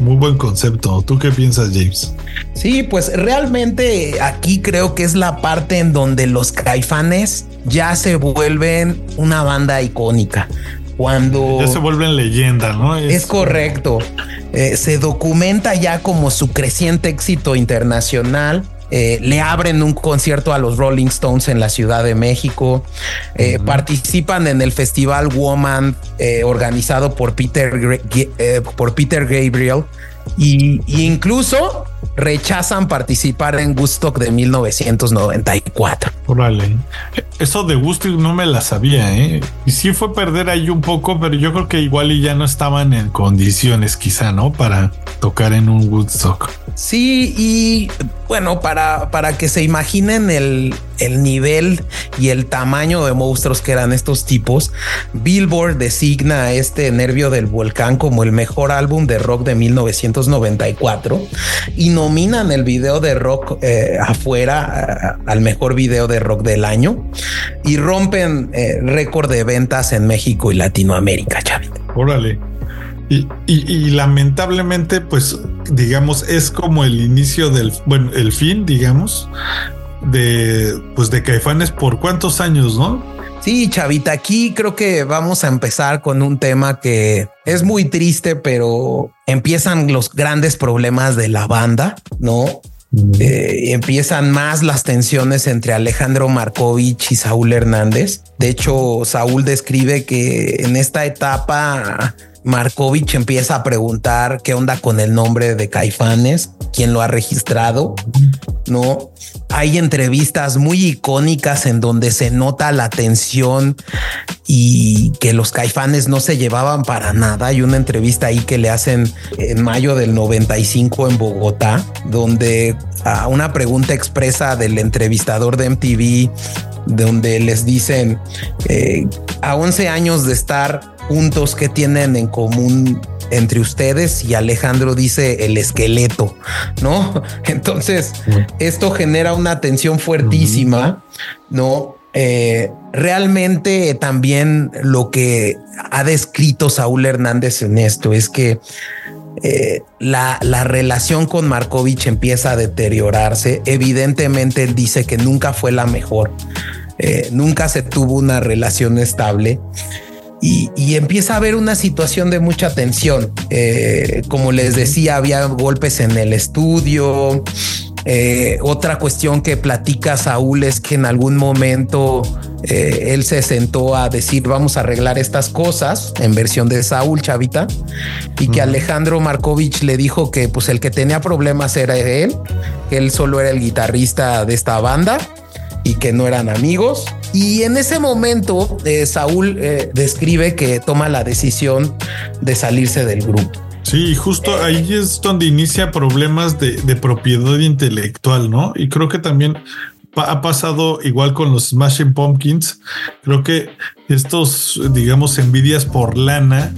Muy buen concepto. ¿Tú qué piensas, James? Sí, pues realmente aquí creo que es la parte en donde los caifanes ya se vuelven una banda icónica. Cuando... Ya se vuelven leyenda, ¿no? Es, correcto. Eh, se documenta ya como su creciente éxito internacional eh, le abren un concierto a los Rolling Stones en la Ciudad de México, eh, participan en el festival Woman eh, organizado por Peter, por Peter Gabriel y, incluso rechazan participar en Woodstock de 1994. Órale, eso de Woodstock no me la sabía, ¿eh? Y sí fue perder ahí un poco, pero yo creo que igual y ya no estaban en condiciones quizá, ¿no? Para tocar en un Woodstock. Sí, y bueno, para, para que se imaginen el, el nivel y el tamaño de monstruos que eran estos tipos, Billboard designa a este Nervio del Volcán como el mejor álbum de rock de 1994 y nominan el video de rock eh, afuera al mejor video de rock del año y rompen eh, récord de ventas en México y Latinoamérica, Chavita. Órale. Y, y, lamentablemente, pues, digamos, es como el inicio del, bueno, el fin, digamos, de, pues, de Caifanes por cuántos años, ¿no? Sí, Chavita, aquí creo que vamos a empezar con un tema que es muy triste, pero empiezan los grandes problemas de la banda, ¿no? Eh, empiezan más las tensiones entre Alejandro Markovich y Saúl Hernández. De hecho, Saúl describe que en esta etapa Markovich empieza a preguntar qué onda con el nombre de Caifanes, quién lo ha registrado, ¿no? Hay entrevistas muy icónicas en donde se nota la tensión y que los Caifanes no se llevaban para nada. Hay una entrevista ahí que le hacen en mayo del 95 en Bogotá, donde a una pregunta expresa del entrevistador de MTV, donde les dicen eh, a 11 años de estar puntos que tienen en común entre ustedes y Alejandro dice el esqueleto, ¿no? *laughs* Entonces, esto genera una tensión fuertísima, ¿no? Eh, realmente también lo que ha descrito Saúl Hernández en esto es que eh, la, la, relación con Markovich empieza a deteriorarse. Evidentemente él dice que nunca fue la mejor, eh, nunca se tuvo una relación estable y, empieza a haber una situación de mucha tensión. Eh, como les decía, había golpes en el estudio. Eh, otra cuestión que platica Saúl es que en algún momento eh, él se sentó a decir vamos a arreglar estas cosas en versión de Saúl Chavita y que Alejandro Markovich le dijo que pues el que tenía problemas era él, que él solo era el guitarrista de esta banda y que no eran amigos. Y en ese momento, eh, Saúl eh, describe que toma la decisión de salirse del grupo. Sí, justo ahí es donde inicia problemas de, de propiedad intelectual, ¿no? Y creo que también ha pasado igual con los Smashing Pumpkins. Creo que estos, digamos, envidias por lana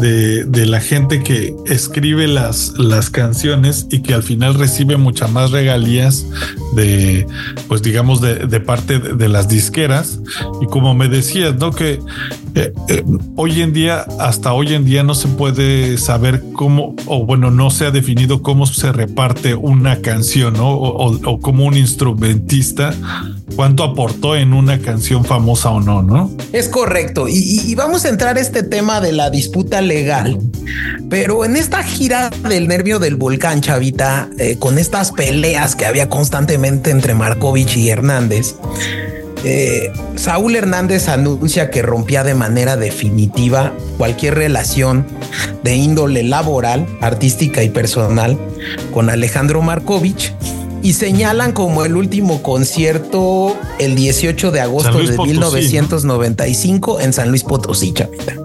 de, la gente que escribe las, las canciones y que al final recibe muchas más regalías de, pues digamos, de, parte de, las disqueras. Y como me decías, ¿no? Que eh, eh, hoy en día, hasta hoy en día no se puede saber cómo, o bueno, no se ha definido cómo se reparte una canción, ¿no? O, o como un instrumentista, cuánto aportó en una canción famosa o no, ¿no? Es correcto. Y, vamos a entrar a este tema de la disputa legal. Pero en esta gira del nervio del volcán, Chavita, eh, con estas peleas que había constantemente entre Markovich y Hernández, eh, Saúl Hernández anuncia que rompía de manera definitiva cualquier relación de índole laboral, artística y personal con Alejandro Markovich y señalan como el último concierto el 18 de agosto de 1995 en San Luis Potosí, chavita.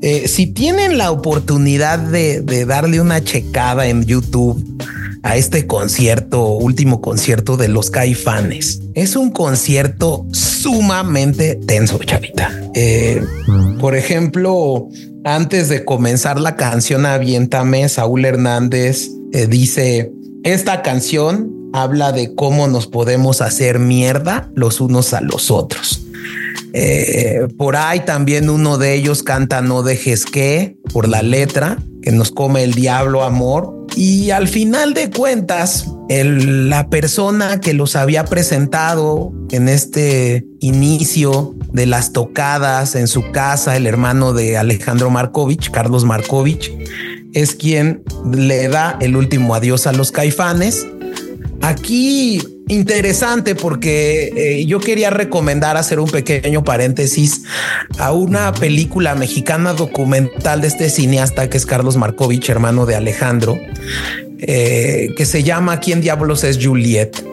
Eh, si tienen la oportunidad de, darle una checada en YouTube a este concierto, último concierto de los Caifanes, es un concierto sumamente tenso, chavita. Eh, por ejemplo, antes de comenzar la canción Aviéntame, Saúl Hernández eh, dice esta canción habla de cómo nos podemos hacer mierda los unos a los otros. Eh, por ahí también uno de ellos canta No dejes que por la letra que nos come el diablo amor. Y al final de cuentas, la persona que los había presentado en este inicio de las tocadas en su casa, el hermano de Alejandro Markovich, Carlos Markovich, es quien le da el último adiós a los caifanes. Aquí interesante porque eh, yo quería recomendar hacer un pequeño paréntesis a una película mexicana documental de este cineasta que es Carlos Markovich, hermano de Alejandro, eh, que se llama ¿Quién diablos es Juliet?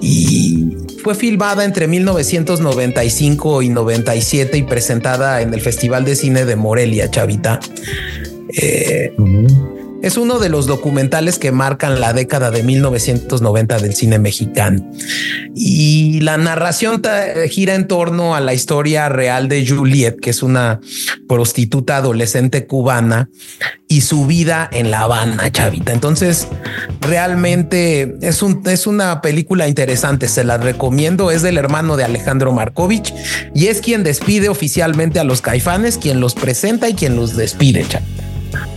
Y fue filmada entre 1995 y 97 y presentada en el Festival de Cine de Morelia, Chavita. Eh, es uno de los documentales que marcan la década de 1990 del cine mexicano. Y la narración gira en torno a la historia real de Juliet, que es una prostituta adolescente cubana, y su vida en La Habana, chavita. Entonces, realmente es, es una película interesante. Se la recomiendo. Es del hermano de Alejandro Markovich y es quien despide oficialmente a los caifanes, quien los presenta y quien los despide, chavita.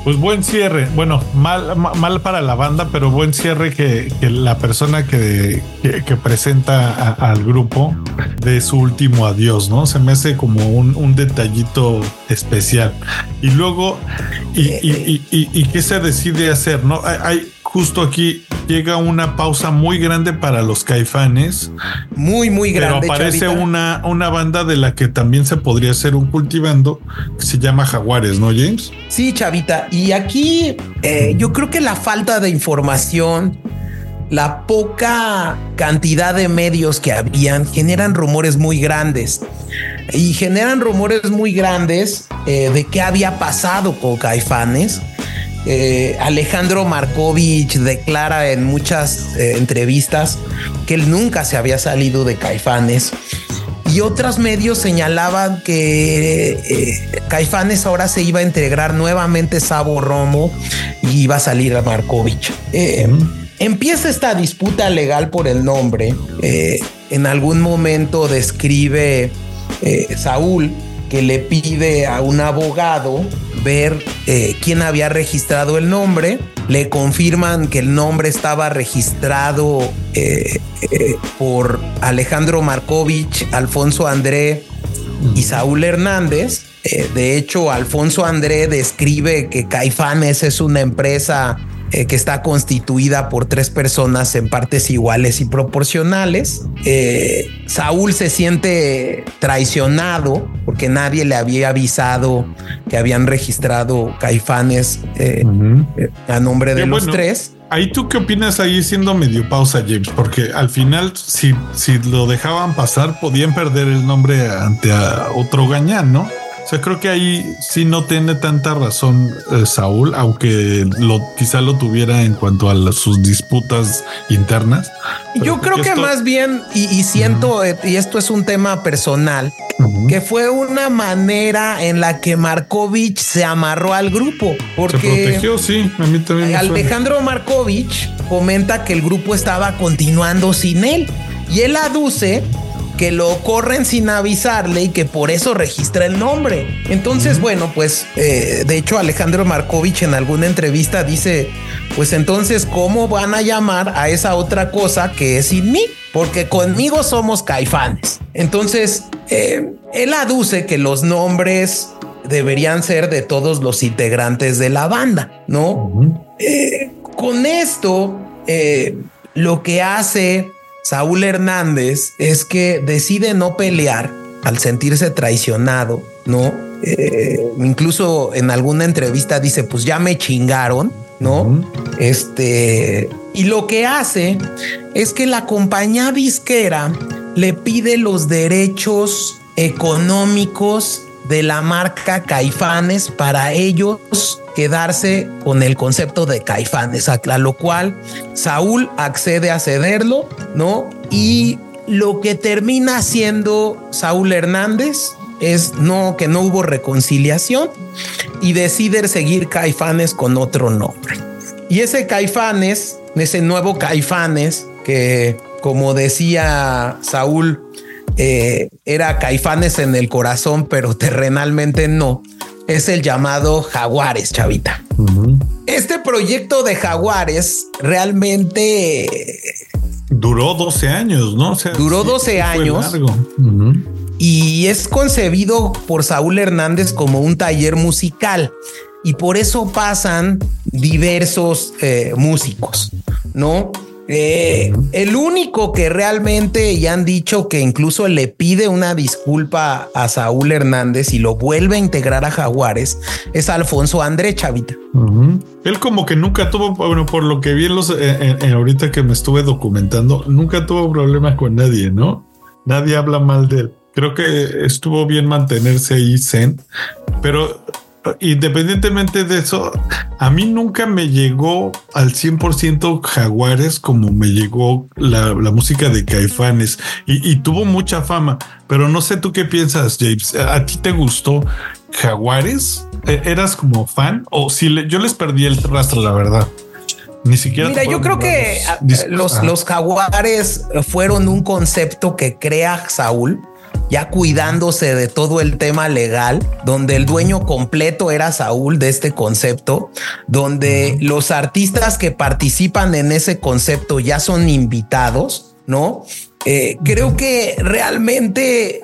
Pues buen cierre. Bueno, mal, mal para la banda, pero buen cierre que, la persona que, que, presenta al grupo de su último adiós, ¿no? Se me hace como un, detallito especial. Y luego, y, y, y, y, qué se decide hacer, ¿no? hay justo aquí llega una pausa muy grande para los caifanes. Muy, muy grande. Pero aparece una, una banda de la que también se podría hacer un cultivando que se llama Jaguares, ¿no, James? Sí, Chavita. Y aquí eh, yo creo que la falta de información, la poca cantidad de medios que habían, generan rumores muy grandes. Y generan rumores muy grandes eh, de qué había pasado con Caifanes eh, Alejandro Markovich declara en muchas eh, entrevistas que él nunca se había salido de Caifanes. Y otros medios señalaban que eh, Caifanes ahora se iba a integrar nuevamente Sabo Romo y iba a salir a Markovich. Empieza esta disputa legal por el nombre. en algún momento describe Saúl que le pide a un abogado ver eh, quién había registrado el nombre. Le confirman que el nombre estaba registrado eh, eh, por Alejandro Markovich, Alfonso André y Saúl Hernández. de hecho, Alfonso André describe que Caifanes es una empresa eh, que está constituida por tres personas en partes iguales y proporcionales. Eh, Saúl se siente traicionado porque nadie le había avisado que habían registrado caifanes eh, a nombre de los tres. Ahí tú qué opinas ahí siendo medio pausa, James, porque al final si, si lo dejaban pasar podían perder el nombre ante otro gañán, ¿no? O sea, creo que ahí sí no tiene tanta razón eh, Saúl, aunque lo quizá lo tuviera en cuanto a sus disputas internas. Yo creo que más bien, y, siento, eh, y esto es un tema personal, que fue una manera en la que Markovich se amarró al grupo. Porque se protegió, sí, a mí también. Alejandro Markovich comenta que el grupo estaba continuando sin él. Y él aduce que lo corren sin avisarle y que por eso registra el nombre. Entonces, bueno, pues eh, de hecho Alejandro Markovich en alguna entrevista dice, pues entonces, ¿cómo van a llamar a esa otra cosa que es sin mí? Porque conmigo somos caifanes. Entonces, eh, él aduce que los nombres deberían ser de todos los integrantes de la banda, ¿no? Eh, con esto, lo que hace Saúl Hernández es que decide no pelear al sentirse traicionado, ¿no? Eh, incluso en alguna entrevista dice, pues ya me chingaron, ¿no? Este, y lo que hace es que la compañía disquera le pide los derechos económicos de la marca Caifanes para ellos quedarse con el concepto de Caifanes, a lo cual Saúl accede a cederlo, ¿no? Y lo que termina haciendo Saúl Hernández es no que no hubo reconciliación y decide seguir Caifanes con otro nombre. Y ese Caifanes, ese nuevo Caifanes que como decía Saúl eh, era Caifanes en el corazón, pero terrenalmente no. Es el llamado Jaguares, chavita. Este proyecto de Jaguares realmente duró 12 años, ¿no? duró 12 años. Y es concebido por Saúl Hernández como un taller musical. Y por eso pasan diversos eh, músicos, ¿no? Eh, el único que realmente ya han dicho que incluso le pide una disculpa a Saúl Hernández y lo vuelve a integrar a Jaguares es Alfonso André Chavita. Él como que nunca tuvo, bueno, por lo que vi en los, en, ahorita que me estuve documentando, nunca tuvo problemas con nadie, ¿no? Nadie habla mal de él. Creo que estuvo bien mantenerse ahí zen, pero independientemente de eso, a mí nunca me llegó al 100% Jaguares como me llegó la, música de Caifanes y, tuvo mucha fama, pero no sé tú qué piensas, James. ¿A ti te gustó Jaguares? ¿E-, ¿Eras como fan o si yo les perdí el rastro, la verdad? Ni siquiera. Mira, yo creo que los, los jaguares fueron un concepto que crea Saúl ya cuidándose de todo el tema legal, donde el dueño completo era Saúl de este concepto, donde los artistas que participan en ese concepto ya son invitados, ¿no? Eh, creo que realmente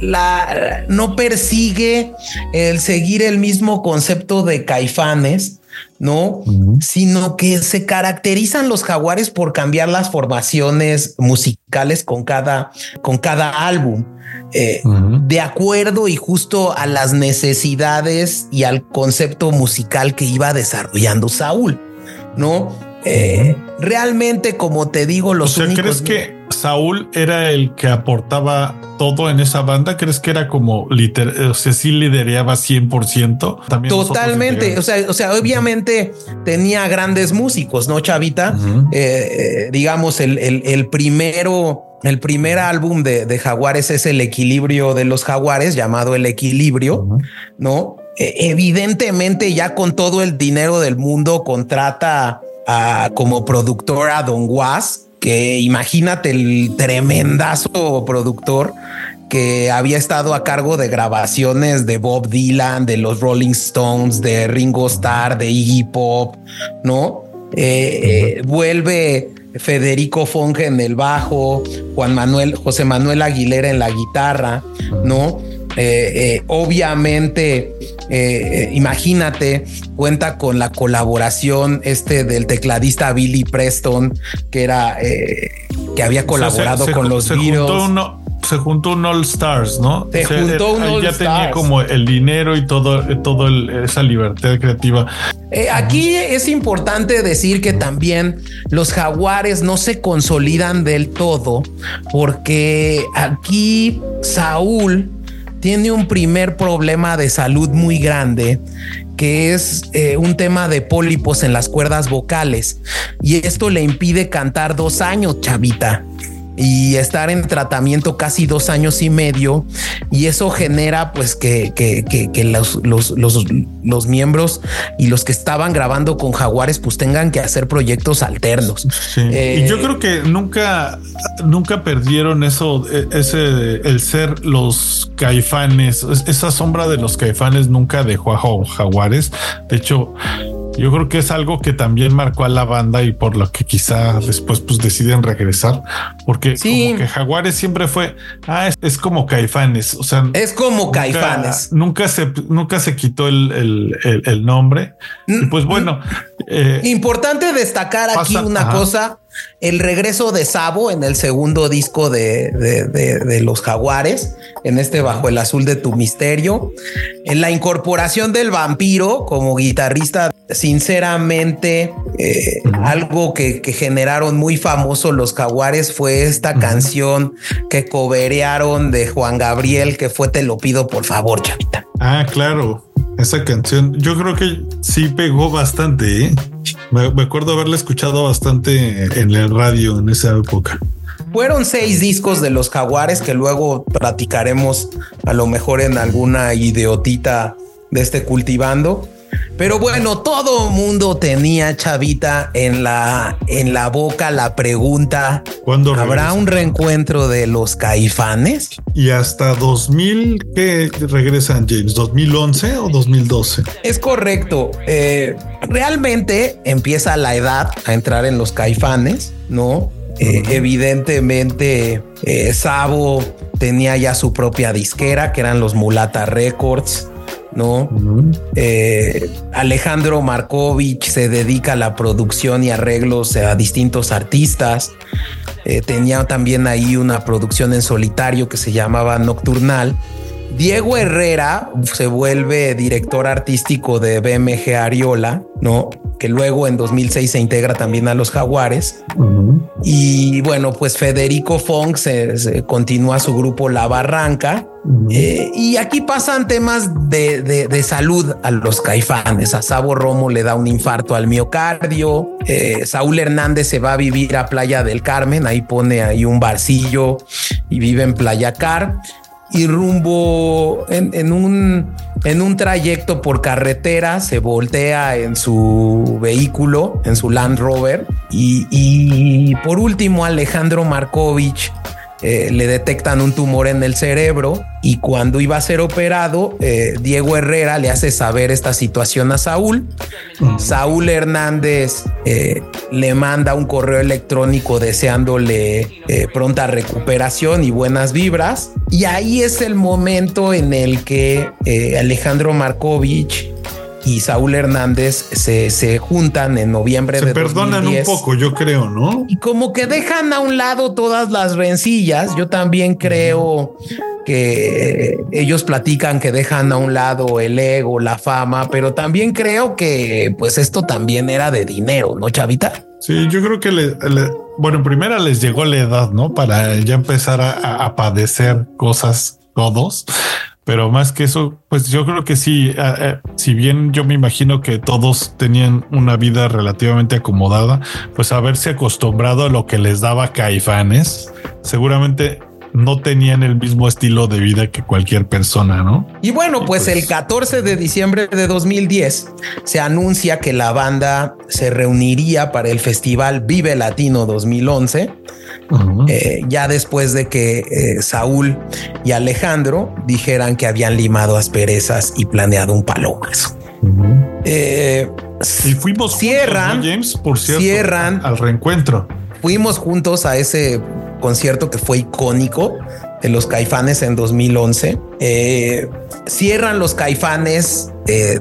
la, no persigue el seguir el mismo concepto de caifanes, ¿no? Sino que se caracterizan los jaguares por cambiar las formaciones musicales con cada, con cada álbum. Eh, de acuerdo y justo a las necesidades y al concepto musical que iba desarrollando Saúl, ¿no? Eh, realmente, como te digo, los o ¿Crees que Saúl era el que aportaba todo en esa banda? ¿Crees que era como literal, o sea, sí lideraba 100%? También Totalmente. O sea, o sea, obviamente tenía grandes músicos, ¿no, Chavita? Eh, eh, digamos, el, el, primero. El primer álbum de, Jaguares es El Equilibrio de los Jaguares, llamado El Equilibrio, ¿no? E, evidentemente, ya con todo el dinero del mundo, contrata a, como productora a Don Was, que imagínate el tremendazo productor que había estado a cargo de grabaciones de Bob Dylan, de los Rolling Stones, de Ringo Starr, de Iggy Pop, ¿no? Eh, eh, vuelve Federico Fonge en el bajo, Juan Manuel, José Manuel Aguilera en la guitarra, ¿no? Eh, obviamente, imagínate, cuenta con la colaboración este del tecladista Billy Preston, que era que había colaborado con los Beatles se juntó un All Stars, ¿no? Se juntó un All ya tenía como el dinero y todo, todo esa libertad creativa. Eh, aquí es importante decir que también los jaguares no se consolidan del todo, porque aquí Saúl tiene un primer problema de salud muy grande que es eh, un tema de pólipos en las cuerdas vocales. Y esto le impide cantar dos años, chavita y estar en tratamiento casi dos años y medio y eso genera pues que, que, que, los, los, los, los, miembros y los que estaban grabando con Jaguares pues tengan que hacer proyectos alternos. y yo creo que nunca, nunca perdieron eso, e, ese, el ser los caifanes, esa sombra de los caifanes nunca dejó a Jaguares. De hecho, yo creo que es algo que también marcó a la banda y por lo que quizá después pues deciden regresar, porque como que Jaguares siempre fue, ah, es, como Caifanes, o sea, es como Caifanes. Nunca se, nunca se quitó el, el, nombre. Y pues bueno. Eh, Importante destacar aquí una cosa el regreso de Sabo en el segundo disco de, de, los Jaguares, en este Bajo el Azul de tu Misterio, en la incorporación del vampiro como guitarrista, sinceramente, eh, algo que, generaron muy famoso los Jaguares fue esta canción que coberearon de Juan Gabriel, que fue Te lo pido por favor, chavita. Ah, claro. Esa canción, yo creo que sí pegó bastante. ¿eh? Me, acuerdo haberla escuchado bastante en el radio en esa época. Fueron seis discos de los Jaguares que luego platicaremos a lo mejor en alguna idiotita de este cultivando. Pero bueno, todo mundo tenía Chavita en la, en la boca la pregunta: ¿Cuándo habrá un reencuentro de los caifanes? Y hasta 2000 que regresan James, 2011 o 2012. Es correcto. Eh, realmente empieza la edad a entrar en los caifanes, no? Eh, evidentemente, eh, Sabo tenía ya su propia disquera, que eran los Mulata Records. ¿No? Eh, Alejandro Markovich se dedica a la producción y arreglos a distintos artistas. Eh, tenía también ahí una producción en solitario que se llamaba Nocturnal. Diego Herrera se vuelve director artístico de BMG Ariola, ¿no? Que luego en 2006 se integra también a los Jaguares. Y bueno, pues Federico Fong se, continúa su grupo La Barranca. Eh, y aquí pasan temas de, salud a los caifanes. A Sabo Romo le da un infarto al miocardio. Eh, Saúl Hernández se va a vivir a Playa del Carmen. Ahí pone ahí un barcillo y vive en Playa Car y rumbo en, un, en un trayecto por carretera se voltea en su vehículo, en su Land Rover. Y, por último, Alejandro Markovich eh, le detectan un tumor en el cerebro y cuando iba a ser operado, eh, Diego Herrera le hace saber esta situación a Saúl. Saúl Hernández eh, le manda un correo electrónico deseándole pronta recuperación y buenas vibras. Y ahí es el momento en el que Alejandro Markovich y Saúl Hernández se, se juntan en noviembre se perdonan un poco, yo creo, ¿no? Y como que dejan a un lado todas las rencillas. Yo también creo que ellos platican que dejan a un lado el ego, la fama, pero también creo que pues esto también era de dinero, ¿no, Chavita? Sí, yo creo que le, bueno, primero les llegó la edad, ¿no? Para ya empezar a, a padecer cosas todos. Pero más que eso, pues yo creo que sí, si bien yo me imagino que todos tenían una vida relativamente acomodada, pues haberse acostumbrado a lo que les daba Caifanes, seguramente no tenían el mismo estilo de vida que cualquier persona, ¿no? Y bueno, pues, pues, el 14 de diciembre de 2010 se anuncia que la banda se reuniría para el festival Vive Latino 2011 eh, ya después de que eh, Saúl y Alejandro dijeran que habían limado asperezas y planeado un palomazo. Eh, y fuimos cierran, James, por cierto, cierran al reencuentro. Fuimos juntos a ese concierto que fue icónico de los Caifanes en 2011. cierran los Caifanes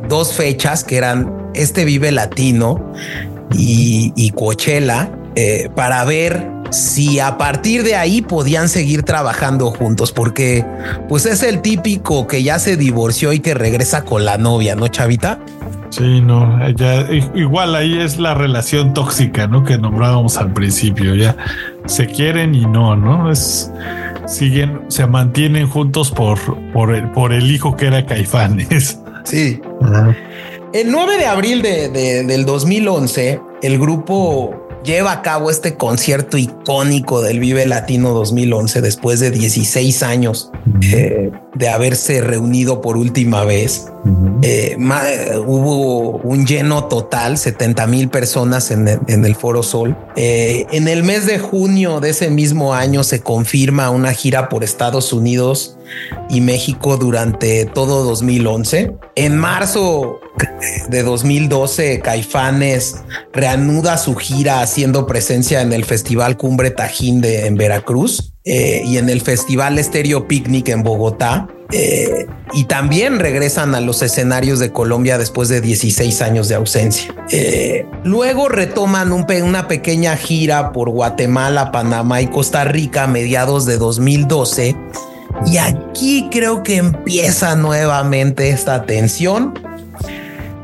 dos fechas que eran este Vive Latino y, y Coachella para ver si a partir de ahí podían seguir trabajando juntos, porque pues es el típico que ya se divorció y que regresa con la novia, ¿no, Chavita? Sí, no, ya igual ahí es la relación tóxica, ¿no? Que nombrábamos al principio, ya se quieren y no, ¿no? Es siguen, se mantienen juntos por, por, el, por el hijo que era Caifanes. Sí. El 9 de abril de, del 2011, el grupo lleva a cabo este concierto icónico del Vive Latino 2011 después de 16 años eh, de haberse reunido por última vez. Eh, hubo un lleno total, 70 mil personas en el, Foro Sol. Eh, en el mes de junio de ese mismo año se confirma una gira por Estados Unidos y México durante todo 2011. En marzo de 2012, Caifanes reanuda su gira haciendo presencia en el Festival Cumbre Tajín de, en Veracruz eh, y en el Festival Estéreo Picnic en Bogotá. Eh, y también regresan a los escenarios de Colombia después de 16 años de ausencia. Eh, luego retoman una pequeña gira por Guatemala, Panamá y Costa Rica a mediados de 2012. Y aquí creo que empieza nuevamente esta tensión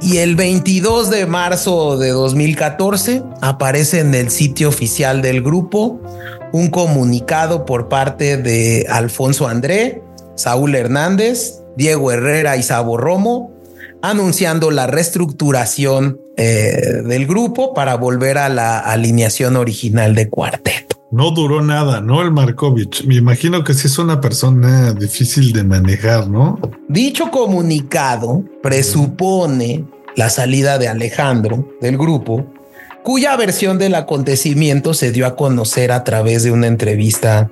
y el 22 de marzo de 2014 aparece en el sitio oficial del grupo un comunicado por parte de Alfonso André, Saúl Hernández, Diego Herrera y Sabo Romo, anunciando la reestructuración eh, del grupo para volver a la alineación original de cuarteto. No duró nada, ¿no? El Markovich. Me imagino que sí es una persona difícil de manejar, ¿no? Dicho comunicado presupone la salida de Alejandro del grupo, cuya versión del acontecimiento se dio a conocer a través de una entrevista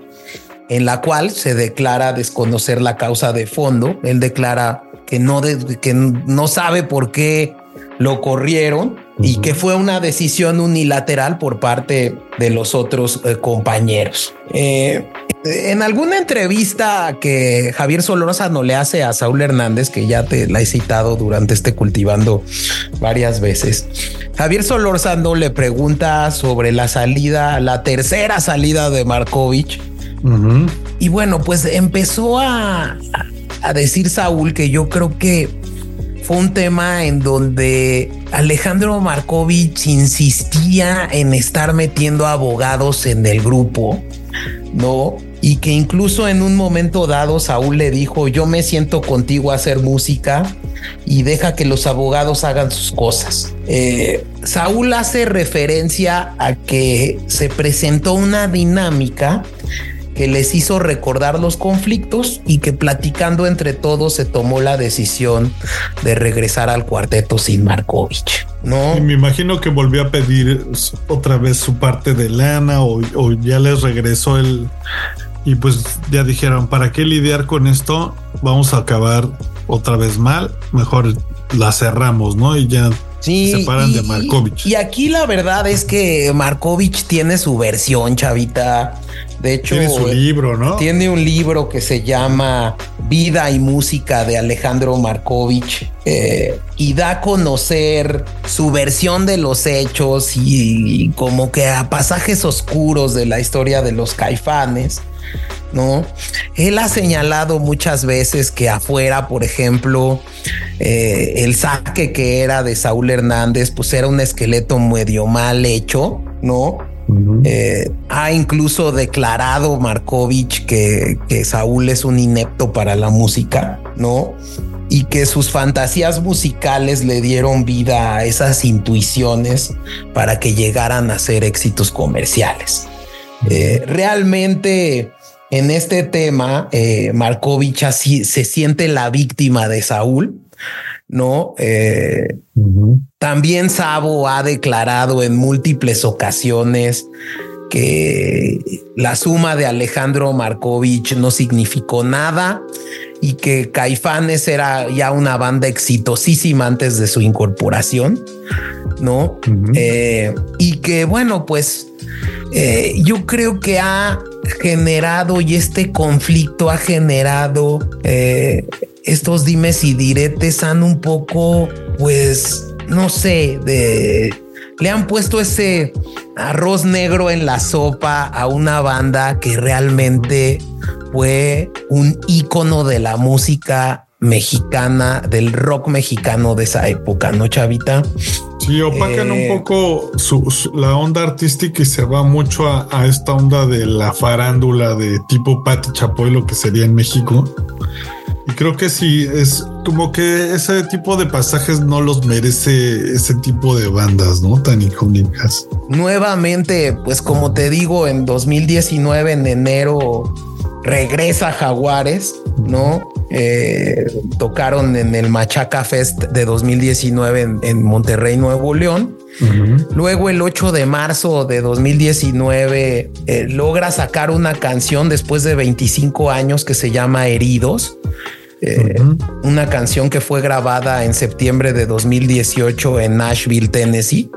en la cual se declara desconocer la causa de fondo. Él declara que no, que no sabe por qué lo corrieron y que fue una decisión unilateral por parte de los otros eh, compañeros. Eh, en alguna entrevista que Javier no le hace a Saúl Hernández, que ya te la he citado durante este cultivando varias veces, Javier Solorzano le pregunta sobre la salida, la tercera salida de Markovich. Y bueno, pues empezó a, a decir Saúl que yo creo que fue un tema en donde Alejandro Markovich insistía en estar metiendo abogados en el grupo, ¿no? Y que incluso en un momento dado Saúl le dijo, yo me siento contigo a hacer música y deja que los abogados hagan sus cosas. Eh, Saúl hace referencia a que se presentó una dinámica que les hizo recordar los conflictos y que platicando entre todos se tomó la decisión de regresar al cuarteto sin Markovich. No, me imagino que volvió a pedir otra vez su parte de lana o, ya les regresó el Y pues ya dijeron, ¿para qué lidiar con esto? Vamos a acabar otra vez mal, mejor la cerramos, ¿no? Y ya Sí, se separan de Markovich. Y, aquí la verdad es que Markovich tiene su versión, chavita. De hecho, tiene su libro, ¿no? Tiene un libro que se llama Vida y Música de Alejandro Markovich eh, y da a conocer su versión de los hechos y, y como que a pasajes oscuros de la historia de los caifanes. ¿No? Él ha señalado muchas veces que afuera, por ejemplo, eh, el saque que era de Saúl Hernández, pues era un esqueleto medio mal hecho, ¿no? Eh, ha incluso declarado Markovich que, que Saúl es un inepto para la música, ¿no? y que sus fantasías musicales le dieron vida a esas intuiciones para que llegaran a ser éxitos comerciales. Eh, realmente en este tema, eh, Markovich así se siente la víctima de Saúl, ¿no? Eh, también Sabo ha declarado en múltiples ocasiones que la suma de Alejandro Markovich no significó nada y que Caifanes era ya una banda exitosísima antes de su incorporación, ¿no? Eh, y que bueno, pues eh, yo creo que ha generado y este conflicto ha generado eh, estos dimes y diretes han un poco, pues, no sé, de le han puesto ese arroz negro en la sopa a una banda que realmente fue un ícono de la música mexicana, del rock mexicano de esa época, ¿no, Chavita? Sí, opacan un eh, poco la onda artística y se va mucho a, esta onda de la farándula de tipo Patti Chapoy, lo que sería en México. Y creo que sí, es como que ese tipo de pasajes no los merece ese tipo de bandas, ¿no? Tan icónicas. Nuevamente, pues como te digo, en 2019, en enero, regresa Jaguares, ¿no? Eh, tocaron en el Machaca Fest de 2019 en, Monterrey, Nuevo León. Luego el 8 de marzo de 2019 eh, logra sacar una canción después de 25 años que se llama Heridos. Eh, una canción que fue grabada en septiembre de 2018 en Nashville, Tennessee.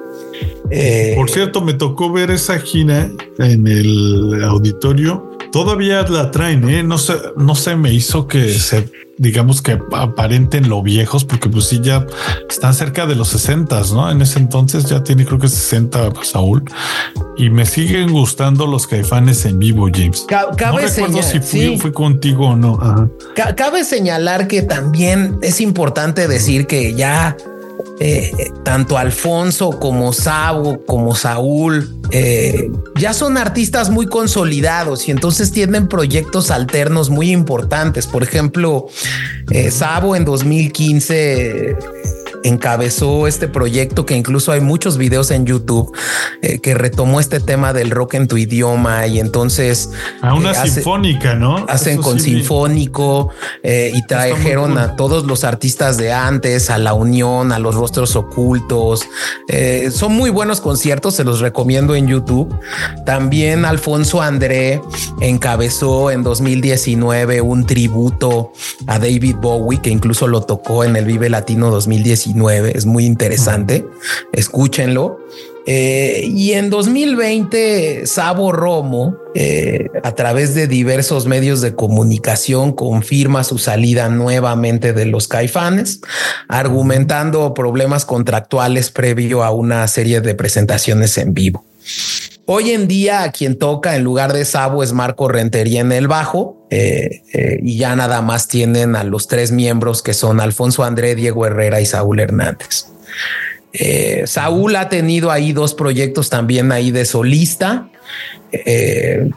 Por cierto, me tocó ver esa gira en el auditorio Todavía la traen, ¿eh? No sé, no se me hizo que se, digamos que aparenten lo viejos, porque pues sí, ya están cerca de los 60, ¿no? En ese entonces ya tiene creo que 60 Saúl. Y me siguen gustando los caifanes en vivo, James. Cabe no recuerdo si fui, contigo o no. Cabe señalar que también es importante decir que ya eh, tanto Alfonso como Sabo, como Saúl, eh, ya son artistas muy consolidados y entonces tienen proyectos alternos muy importantes. Por ejemplo, eh, Sabo en 2015 encabezó este proyecto que incluso hay muchos videos en YouTube eh, que retomó este tema del rock en tu idioma y entonces a una eh, sinfónica, ¿no? Hacen con sinfónico eh, y trajeron a todos los artistas de antes, a la Unión, a los rostros ocultos. son muy buenos conciertos, se los recomiendo en YouTube. También Alfonso André encabezó en 2019 un tributo a David Bowie que incluso lo tocó en el Vive Latino 2019 es muy interesante, escúchenlo. Eh, y en 2020, Sabo Romo, eh, a través de diversos medios de comunicación, confirma su salida nuevamente de los caifanes, argumentando problemas contractuales previo a una serie de presentaciones en vivo. Hoy en día, a quien toca en lugar de Sabo es Marco Rentería en el bajo eh, eh, y ya nada más tienen a los tres miembros que son Alfonso André, Diego Herrera y Saúl Hernández. Eh, Saúl ha tenido ahí dos proyectos también ahí de solista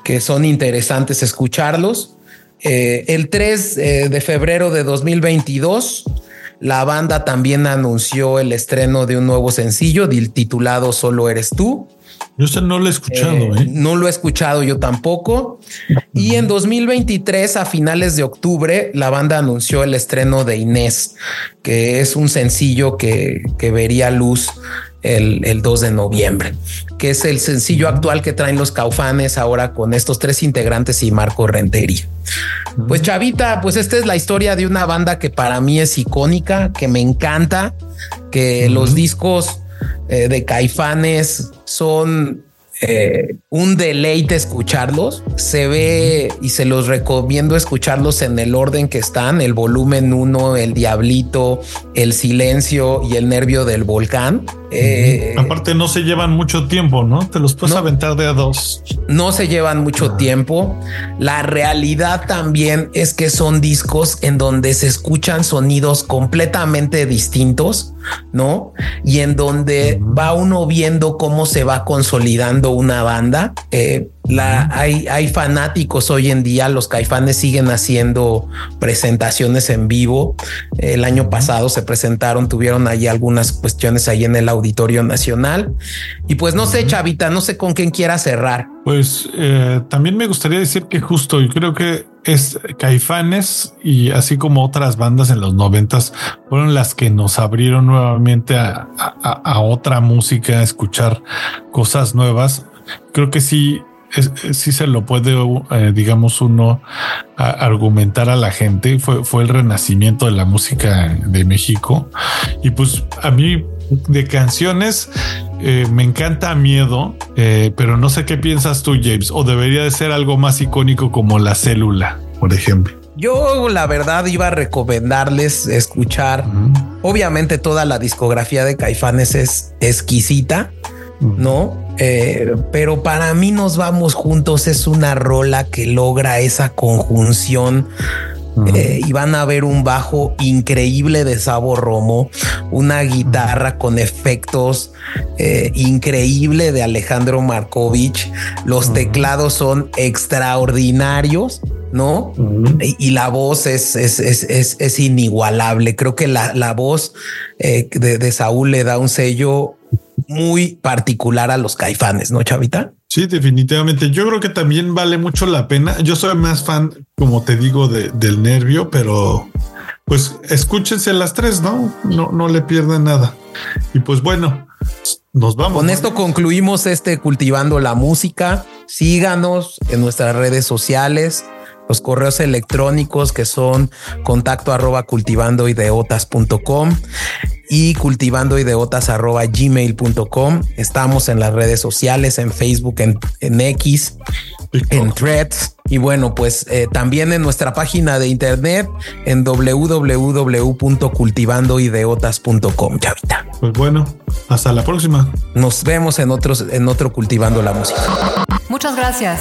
que son interesantes escucharlos. el 3 de febrero de 2022, la banda también anunció el estreno de un nuevo sencillo titulado Solo eres tú. Yo no lo he escuchado. Eh, ¿eh? No lo he escuchado yo tampoco. Y en 2023, a finales de octubre, la banda anunció el estreno de Inés, que es un sencillo que, vería luz el, 2 de noviembre, que es el sencillo actual que traen los Caufanes ahora con estos tres integrantes y Marco Rentería. Pues Chavita, pues esta es la historia de una banda que para mí es icónica, que me encanta, que los discos eh, de Caifanes son eh, un deleite escucharlos. Se ve y se los recomiendo escucharlos en el orden que están, el volumen 1, el diablito, el silencio y el nervio del volcán. Eh, Aparte no se llevan mucho tiempo, ¿no? Te los puedes aventar de a dos. No se llevan mucho tiempo. La realidad también es que son discos en donde se escuchan sonidos completamente distintos, ¿no? Y en donde va uno viendo cómo se va consolidando una banda. Eh, la, hay, hay fanáticos hoy en día, los caifanes siguen haciendo presentaciones en vivo. El año pasado se presentaron, tuvieron ahí algunas cuestiones ahí en el Auditorio Nacional. Y pues no sé, Chavita, no sé con quién quiera cerrar. Pues eh, también me gustaría decir que justo yo creo que es Caifanes y así como otras bandas en los noventas fueron las que nos abrieron nuevamente a, a otra música, a escuchar cosas nuevas. Creo que sí sí se lo puede, eh, digamos, uno argumentar a la gente. Fue, fue el renacimiento de la música de México. Y pues a mí de canciones eh, me encanta Miedo, eh, pero no sé qué piensas tú, James, o debería de ser algo más icónico como La Célula, por ejemplo. Yo la verdad iba a recomendarles escuchar, obviamente toda la discografía de Caifanes es exquisita, ¿no? Eh, pero para mí nos vamos juntos es una rola que logra esa conjunción eh, y van a ver un bajo increíble de Sabo Romo, una guitarra con efectos eh, increíble de Alejandro Markovich. Los teclados son extraordinarios. ¿no? y, la voz es, es, es, es, inigualable. Creo que la, la voz de, de, Saúl le da un sello muy particular a los caifanes, ¿no, Chavita? Sí, definitivamente. Yo creo que también vale mucho la pena. Yo soy más fan, como te digo, de, del nervio, pero pues escúchense las tres, ¿no? No, no le pierdan nada. Y pues bueno, nos vamos. Con esto concluimos este cultivando la música. Síganos en nuestras redes sociales los correos electrónicos que son contacto arroba cultivando y cultivando arroba gmail.com. Estamos en las redes sociales, en Facebook, en, X, en Threads. Y bueno, pues eh, también en nuestra página de internet en www.cultivandoideotas.com. Chavita. Pues bueno, hasta la próxima. Nos vemos en otros, en otro Cultivando la Música. Muchas gracias.